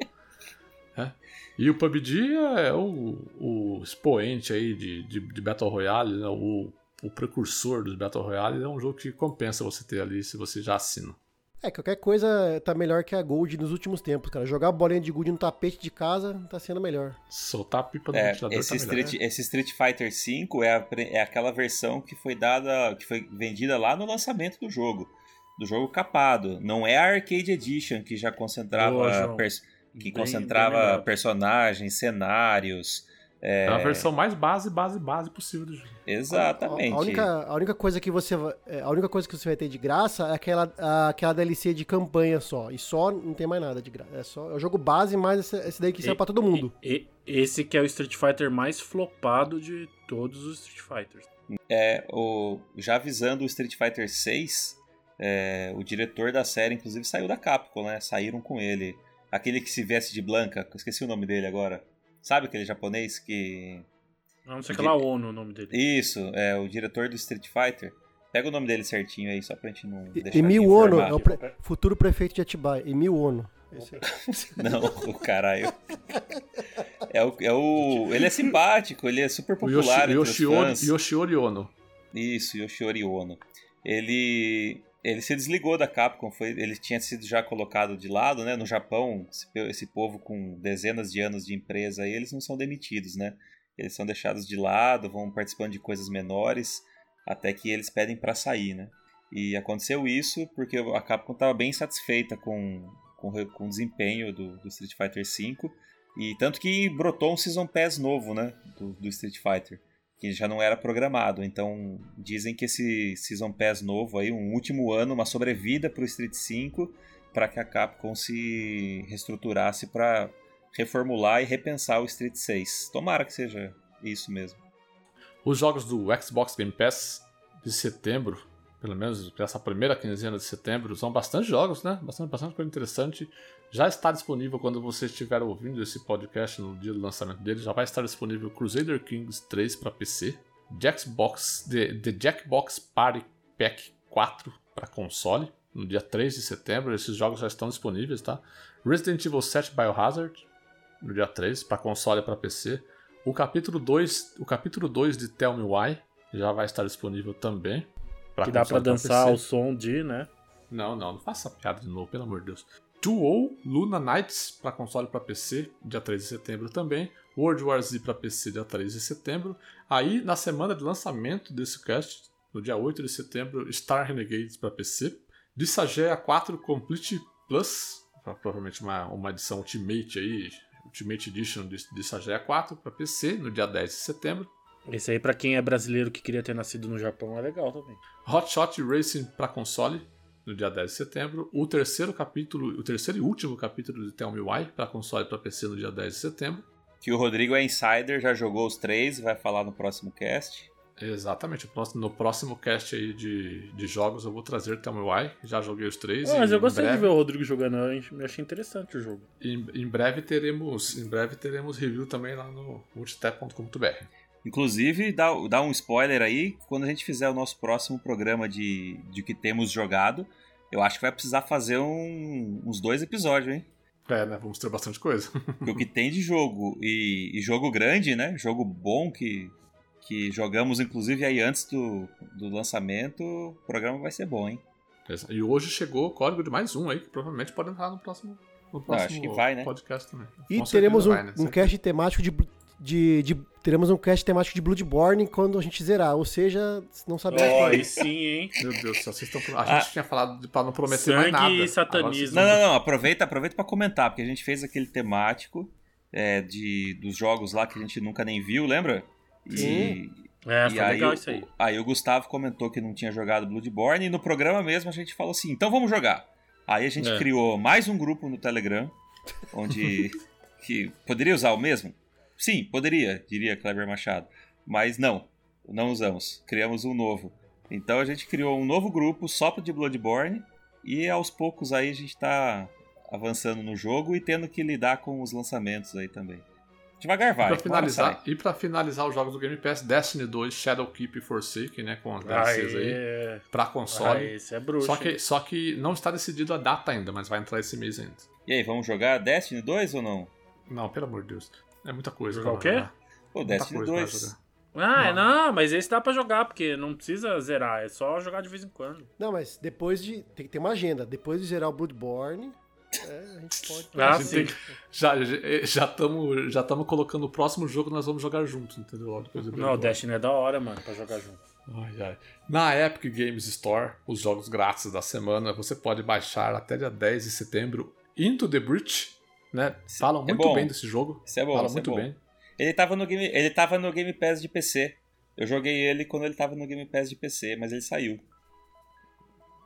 Speaker 1: É. E o PUBG é o, o expoente aí de, de, de Battle Royale, né? o, o precursor dos Battle Royale. É um jogo que compensa você ter ali se você já assina.
Speaker 2: É, qualquer coisa tá melhor que a Gold nos últimos tempos, cara. Jogar bolinha de Gold no tapete de casa tá sendo melhor.
Speaker 1: Soltar a pipa do
Speaker 3: é, ventilador esse tá Street, melhor. Esse Street Fighter V é, a, é aquela versão que foi dada, que foi vendida lá no lançamento do jogo. Do jogo capado. Não é a Arcade Edition que já concentrava, Boa, que bem, concentrava bem personagens, cenários,
Speaker 1: é... é a versão mais base, base, base possível do jogo.
Speaker 3: Exatamente.
Speaker 2: A, a, única, a única coisa que você é, a única coisa que você vai ter de graça é aquela, aquela DLC de campanha só. E só não tem mais nada de graça. É só é o jogo base, mas esse, esse daí que sai pra todo mundo.
Speaker 4: E, e, esse que é o Street Fighter mais flopado de todos os Street Fighters.
Speaker 3: É, o, já avisando o Street Fighter 6, é, o diretor da série, inclusive, saiu da Capcom, né? Saíram com ele. Aquele que se veste de Blanca, esqueci o nome dele agora. Sabe aquele japonês que.
Speaker 4: Não sei que lá ONU o nome dele.
Speaker 3: Isso, é o diretor do Street Fighter. Pega o nome dele certinho aí, só pra gente não deixar
Speaker 2: Emil Ono, é o pre futuro prefeito de Atibaia. Emil Ono.
Speaker 3: não, o caralho. É o, é o. Ele é simpático, ele é super popular.
Speaker 1: O Yoshi, Yoshiori, Yoshiori Ono.
Speaker 3: Isso, Yoshiori Ono. Ele ele se desligou da Capcom, foi, ele tinha sido já colocado de lado, né? No Japão, esse, povo com dezenas de anos de empresa aí, eles não são demitidos, né? Eles são deixados de lado, vão participando de coisas menores, até que eles pedem para sair, né? E aconteceu isso porque a Capcom estava bem satisfeita com, com, com o desempenho do, do, Street Fighter V, e tanto que brotou um Season Pass novo, né? Do, do Street Fighter que já não era programado. Então dizem que esse Season Pass novo aí, um último ano, uma sobrevida para o Street 5, para que a Capcom se reestruturasse para reformular e repensar o Street 6. Tomara que seja isso mesmo.
Speaker 1: Os jogos do Xbox Game Pass de setembro, pelo menos essa primeira quinzena de setembro, são bastante jogos, né? Bastante, bastante coisa interessante já está disponível quando você estiver ouvindo esse podcast no dia do lançamento dele. Já vai estar disponível Crusader Kings 3 para PC, Jackbox, The, The Jackbox Party Pack 4 para console, no dia 3 de setembro. Esses jogos já estão disponíveis, tá? Resident Evil 7 Biohazard, no dia 3, para console e para PC. O capítulo 2, o capítulo 2 de Tell Me Why já vai estar disponível também.
Speaker 4: Pra que dá para dançar ao som de, né?
Speaker 1: Não, não, não faça piada de novo, pelo amor de Deus. Duo Luna Knights para console para PC, dia 3 de setembro também. World War Z para PC, dia 3 de setembro. Aí, na semana de lançamento desse cast, no dia 8 de setembro, Star Renegades para PC. Dissageia 4 Complete Plus, provavelmente uma, uma edição Ultimate aí, Ultimate Edition de, Sagea 4 para PC, no dia 10 de setembro.
Speaker 4: Esse aí, para quem é brasileiro que queria ter nascido no Japão, é legal também.
Speaker 1: Hotshot Racing para console, no dia 10 de setembro. O terceiro capítulo, o terceiro e último capítulo de Tell Me Why para console e para PC no dia 10 de setembro.
Speaker 3: Que o Rodrigo é insider, já jogou os três e vai falar no próximo cast.
Speaker 1: Exatamente, no próximo cast aí de, de jogos eu vou trazer Tell Me Why, já joguei os três.
Speaker 4: Ah, mas eu gostei breve, de ver o Rodrigo jogando, eu achei interessante o jogo.
Speaker 1: Em, em breve teremos em breve teremos review também lá no multitap.com.br.
Speaker 3: Inclusive, dá, dá um spoiler aí, quando a gente fizer o nosso próximo programa de, de que temos jogado, eu acho que vai precisar fazer um, uns dois episódios, hein?
Speaker 1: É, né? Vamos ter bastante coisa.
Speaker 3: Porque o que tem de jogo, e, e, jogo grande, né? Jogo bom que, que jogamos, inclusive, aí antes do, do lançamento, o programa vai ser bom, hein?
Speaker 1: E hoje chegou o código de mais um aí, que provavelmente pode entrar no próximo, no próximo acho que vai, né? podcast também.
Speaker 2: E Com teremos um, vai, né? um cast temático de de, de, teremos um cast temático de Bloodborne quando a gente zerar, ou seja, não sabemos
Speaker 4: oh, aí sim, hein?
Speaker 1: Meu Deus do céu, vocês estão A gente ah, tinha falado para não prometer sangue mais nada.
Speaker 4: e satanismo.
Speaker 3: Não, não, não, aproveita, aproveita para comentar, porque a gente fez aquele temático é, de, dos jogos lá que a gente nunca nem viu, lembra?
Speaker 4: E, sim. É, e aí, legal isso aí.
Speaker 3: Aí o Gustavo comentou que não tinha jogado Bloodborne e no programa mesmo a gente falou assim, então vamos jogar. Aí a gente é. criou mais um grupo no Telegram, onde que poderia usar o mesmo? Sim, poderia, diria Kleber Machado. Mas não, não usamos. Criamos um novo. Então a gente criou um novo grupo só de Bloodborne e aos poucos aí a gente está avançando no jogo e tendo que lidar com os lançamentos aí também. Devagar vai.
Speaker 1: E pra finalizar, e pra finalizar os jogos do Game Pass, Destiny 2, Shadowkeep e Forsaken, né? Com as DLCs aí. Pra console.
Speaker 4: Ah, esse é bruxo.
Speaker 1: Só que, só que não está decidido a data ainda, mas vai entrar esse mês ainda.
Speaker 3: E aí, vamos jogar Destiny 2 ou não?
Speaker 1: Não, pelo amor de Deus. É muita coisa.
Speaker 4: Jogar o quê?
Speaker 3: Pô, Destiny 2.
Speaker 4: Ah, não. não, mas esse dá pra jogar, porque não precisa zerar, é só jogar de vez em quando.
Speaker 2: Não, mas depois de. Tem que ter uma agenda. Depois de zerar o Bloodborne, é, a gente pode.
Speaker 1: Ah, sim. Já estamos já já colocando o próximo jogo nós vamos jogar juntos, entendeu?
Speaker 4: Depois não, o Destiny é da hora, mano, pra jogar junto.
Speaker 1: Ai, ai. Na Epic Games Store, os jogos grátis da semana, você pode baixar até dia 10 de setembro Into the Breach, né? Falam é muito é bem desse jogo.
Speaker 3: Isso é bom, Falam
Speaker 1: é muito
Speaker 3: é
Speaker 1: bom. bem.
Speaker 3: Ele tava, no game, ele tava no Game Pass de PC. Eu joguei ele quando ele tava no Game Pass de PC, mas ele saiu.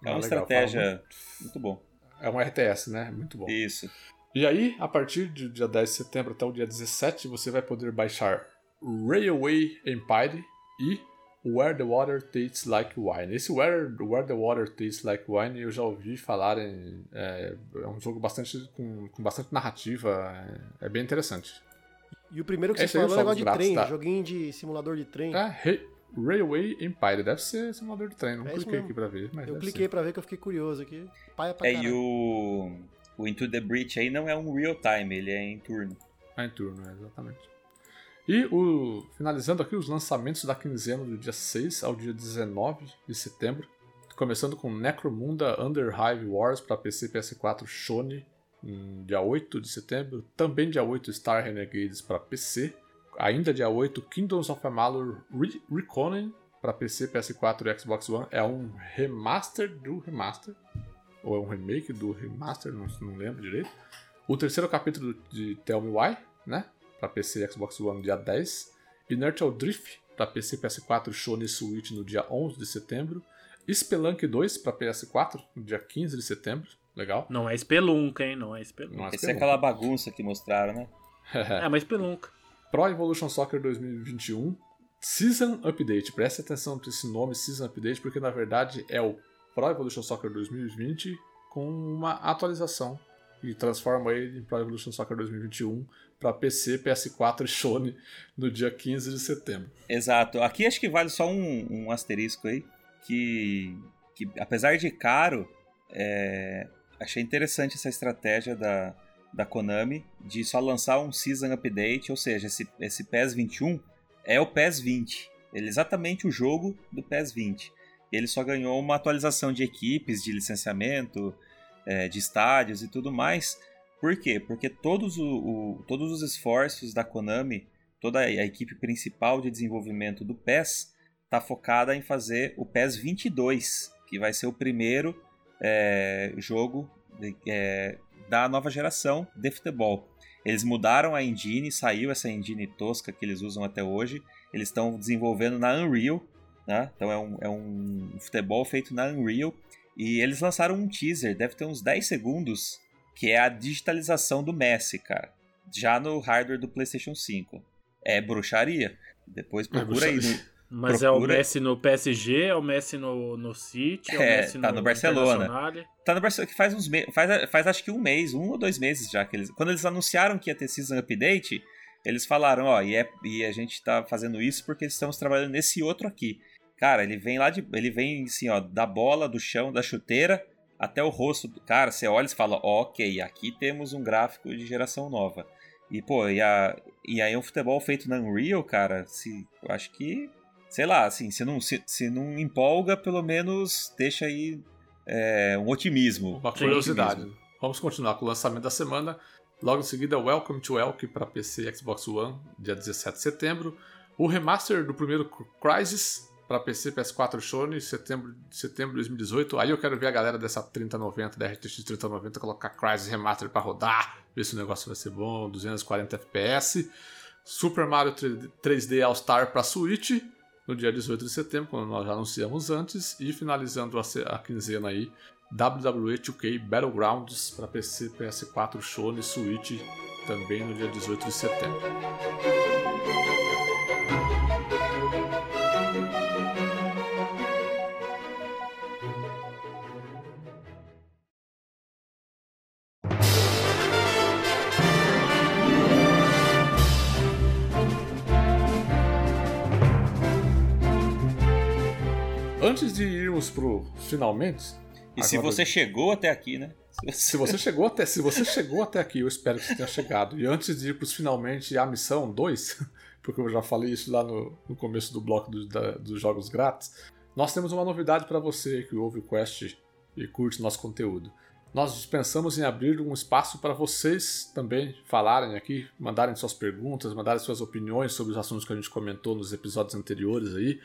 Speaker 3: É ah, uma legal, estratégia muito... muito bom.
Speaker 1: É um RTS, né? Muito bom.
Speaker 3: Isso.
Speaker 1: E aí, a partir do dia 10 de setembro até o dia 17, você vai poder baixar Railway Empire e Where the Water Tastes Like Wine. Esse Where, Where the Water Tastes Like Wine eu já ouvi falar. Em, é, é um jogo bastante com, com bastante narrativa. É, é, bem interessante.
Speaker 2: E o primeiro que Esse você falou é um negócio de trem, tá? joguinho de simulador de trem.
Speaker 1: É, Railway Empire. Deve ser simulador de trem. Não é cliquei aqui pra ver.
Speaker 2: eu cliquei
Speaker 1: ser.
Speaker 2: pra ver que eu fiquei curioso aqui.
Speaker 3: Paia pra é, e o, o Into the Breach aí não é um real time, ele é em turno.
Speaker 1: É em turno, é, exatamente. E o, finalizando aqui os lançamentos da quinzena do dia 6 ao dia 19 de setembro. Começando com Necromunda Underhive Wars para PC PS4 Shone, dia 8 de setembro. Também dia 8 Star Renegades para PC ainda dia 8, Kingdoms of Amalur Re para PC, PS4 e Xbox One. É um remaster do remaster. Ou é um remake do remaster, não, não lembro direito. O terceiro capítulo de Tell Me Why, né? Para PC e Xbox One, dia 10. Inertial Drift para PC, PS4, Sony Switch no dia 11 de setembro. Spelunk 2 para PS4 no dia 15 de setembro. Legal.
Speaker 4: Não é Spelunk, hein? Não é Spelunk. Não é
Speaker 3: Esse é aquela bagunça que mostraram, né?
Speaker 4: é, mas Spelunk.
Speaker 1: Pro Evolution Soccer 2021 Season Update. Preste atenção esse nome Season Update, porque na verdade é o Pro Evolution Soccer 2020 com uma atualização e transforma ele em Pro Evolution Soccer 2021 para PC, PS4 e Sony no dia 15 de setembro.
Speaker 3: Exato. Aqui acho que vale só um, um asterisco aí, que, que apesar de caro, é, achei interessante essa estratégia da, da Konami de só lançar um Season Update, ou seja, esse, esse PES 21 é o PES 20. Ele é exatamente o jogo do PES 20. Ele só ganhou uma atualização de equipes, de licenciamento, é, de estádios e tudo mais. Por quê? Porque todos, o, o, todos os esforços da Konami, toda a equipe principal de desenvolvimento do PES, está focada em fazer o PES 22, que vai ser o primeiro é, jogo é, da nova geração de futebol. Eles mudaram a engine, saiu essa engine tosca que eles usam até hoje. Eles estão desenvolvendo na Unreal, né? Então é um, é um futebol feito na Unreal. E eles lançaram um teaser, deve ter uns 10 segundos, que é a digitalização do Messi, cara. Já no hardware do PlayStation 5. É bruxaria. Depois procura é aí no,
Speaker 4: mas Procura. é o Messi no PSG, é o Messi no, no City, é, o
Speaker 3: é,
Speaker 4: Messi
Speaker 3: tá no, no Barcelona. Tá no Barcelona, que faz uns meses, faz, faz acho que um mês, um ou dois meses já. Que eles, quando eles anunciaram que ia ter Season Update, eles falaram, ó, e, é, e a gente tá fazendo isso porque estamos trabalhando nesse outro aqui. Cara, ele vem lá de. Ele vem assim, ó, da bola, do chão, da chuteira, até o rosto. Cara, você olha e fala, ok, aqui temos um gráfico de geração nova. E, pô, e, a, e aí um futebol feito na Unreal, cara, se, eu acho que sei lá, assim, se não, se, se não empolga, pelo menos deixa aí é, um otimismo.
Speaker 1: Uma curiosidade. Otimismo. Vamos continuar com o lançamento da semana. Logo em seguida, Welcome to Elk para PC e Xbox One, dia 17 de setembro. O remaster do primeiro Crysis para PC, PS4 Sony, setembro, setembro de 2018. Aí eu quero ver a galera dessa 3090, da RTX 3090, colocar Crysis Remaster para rodar, ver se o negócio vai ser bom, 240 FPS. Super Mario 3D All Star para Switch no dia 18 de setembro, quando nós já anunciamos antes, e finalizando a, a quinzena aí, WWE 2K Battlegrounds para PC, PS4, Sony, Switch, também no dia 18 de setembro. Antes de irmos pro finalmente.
Speaker 3: E agora... se você chegou até aqui, né?
Speaker 1: Se você chegou até, se você chegou até aqui, eu espero que você tenha chegado. E antes de ir pros finalmente a missão 2, porque eu já falei isso lá no, no começo do bloco do, da, dos jogos grátis, nós temos uma novidade para você que ouve o Quest e curte nosso conteúdo. Nós pensamos em abrir um espaço para vocês também falarem aqui, mandarem suas perguntas, mandarem suas opiniões sobre os assuntos que a gente comentou nos episódios anteriores aí.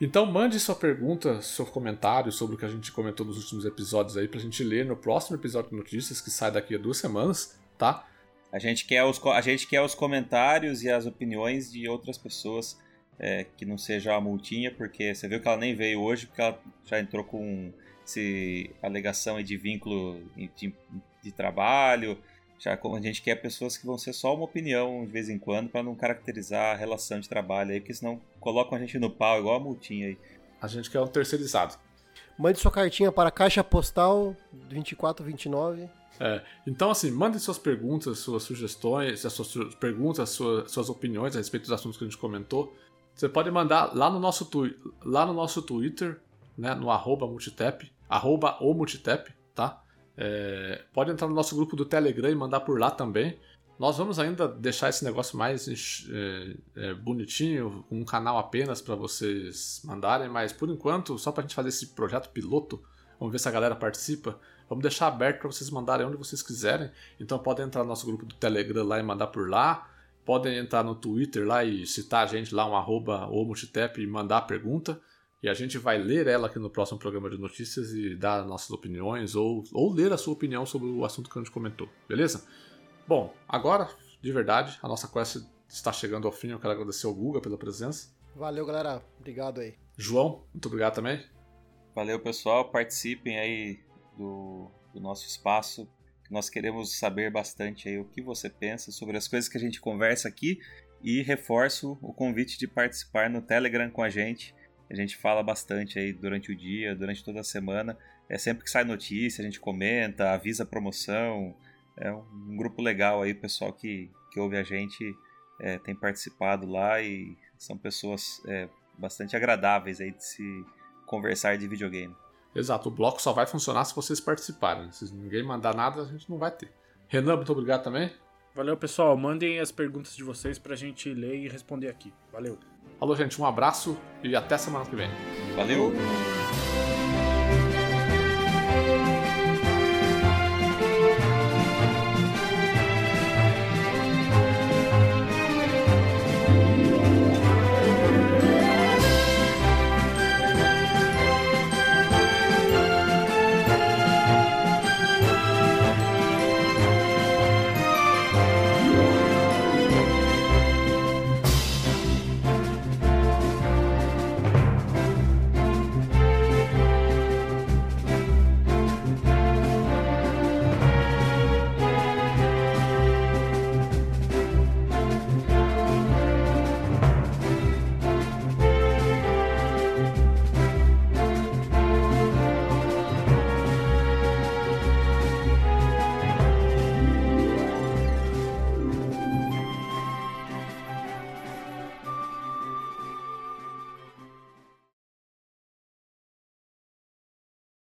Speaker 1: Então mande sua pergunta, seu comentário sobre o que a gente comentou nos últimos episódios aí pra gente ler no próximo episódio de notícias que sai daqui a duas semanas, tá?
Speaker 3: A gente quer os, a gente quer os comentários e as opiniões de outras pessoas é, que não seja a multinha, porque você viu que ela nem veio hoje, porque ela já entrou com esse alegação de vínculo de, de trabalho. Já como a gente quer pessoas que vão ser só uma opinião de vez em quando para não caracterizar a relação de trabalho aí, porque senão colocam a gente no pau igual a multinha aí.
Speaker 1: A gente quer um terceirizado.
Speaker 2: Mande sua cartinha para a Caixa Postal 2429.
Speaker 1: É, então assim, mande suas perguntas, suas sugestões, as suas perguntas, suas, suas opiniões a respeito dos assuntos que a gente comentou. Você pode mandar lá no nosso, lá no nosso Twitter, né, no arroba multitap, arroba o multitap, tá? É, pode entrar no nosso grupo do Telegram e mandar por lá também. Nós vamos ainda deixar esse negócio mais é, é, bonitinho, um canal apenas para vocês mandarem, mas por enquanto, só para a gente fazer esse projeto piloto, vamos ver se a galera participa. Vamos deixar aberto para vocês mandarem onde vocês quiserem. Então podem entrar no nosso grupo do Telegram lá e mandar por lá. Podem entrar no Twitter lá e citar a gente lá, um arroba ou multitap e mandar a pergunta. E a gente vai ler ela aqui no próximo programa de notícias e dar nossas opiniões ou, ou ler a sua opinião sobre o assunto que a gente comentou, beleza? Bom, agora, de verdade, a nossa quest está chegando ao fim. Eu quero agradecer ao Guga pela presença.
Speaker 2: Valeu, galera. Obrigado aí.
Speaker 1: João, muito obrigado também.
Speaker 3: Valeu, pessoal. Participem aí do, do nosso espaço. Nós queremos saber bastante aí o que você pensa sobre as coisas que a gente conversa aqui e reforço o convite de participar no Telegram com a gente a gente fala bastante aí durante o dia, durante toda a semana. É sempre que sai notícia, a gente comenta, avisa promoção. É um grupo legal aí, pessoal que, que ouve a gente é, tem participado lá e são pessoas é, bastante agradáveis aí de se conversar de videogame.
Speaker 1: Exato, o bloco só vai funcionar se vocês participarem. Se ninguém mandar nada, a gente não vai ter. Renan, muito obrigado também.
Speaker 4: Valeu, pessoal. Mandem as perguntas de vocês pra gente ler e responder aqui. Valeu.
Speaker 1: Falou, gente. Um abraço e até semana que vem.
Speaker 3: Valeu.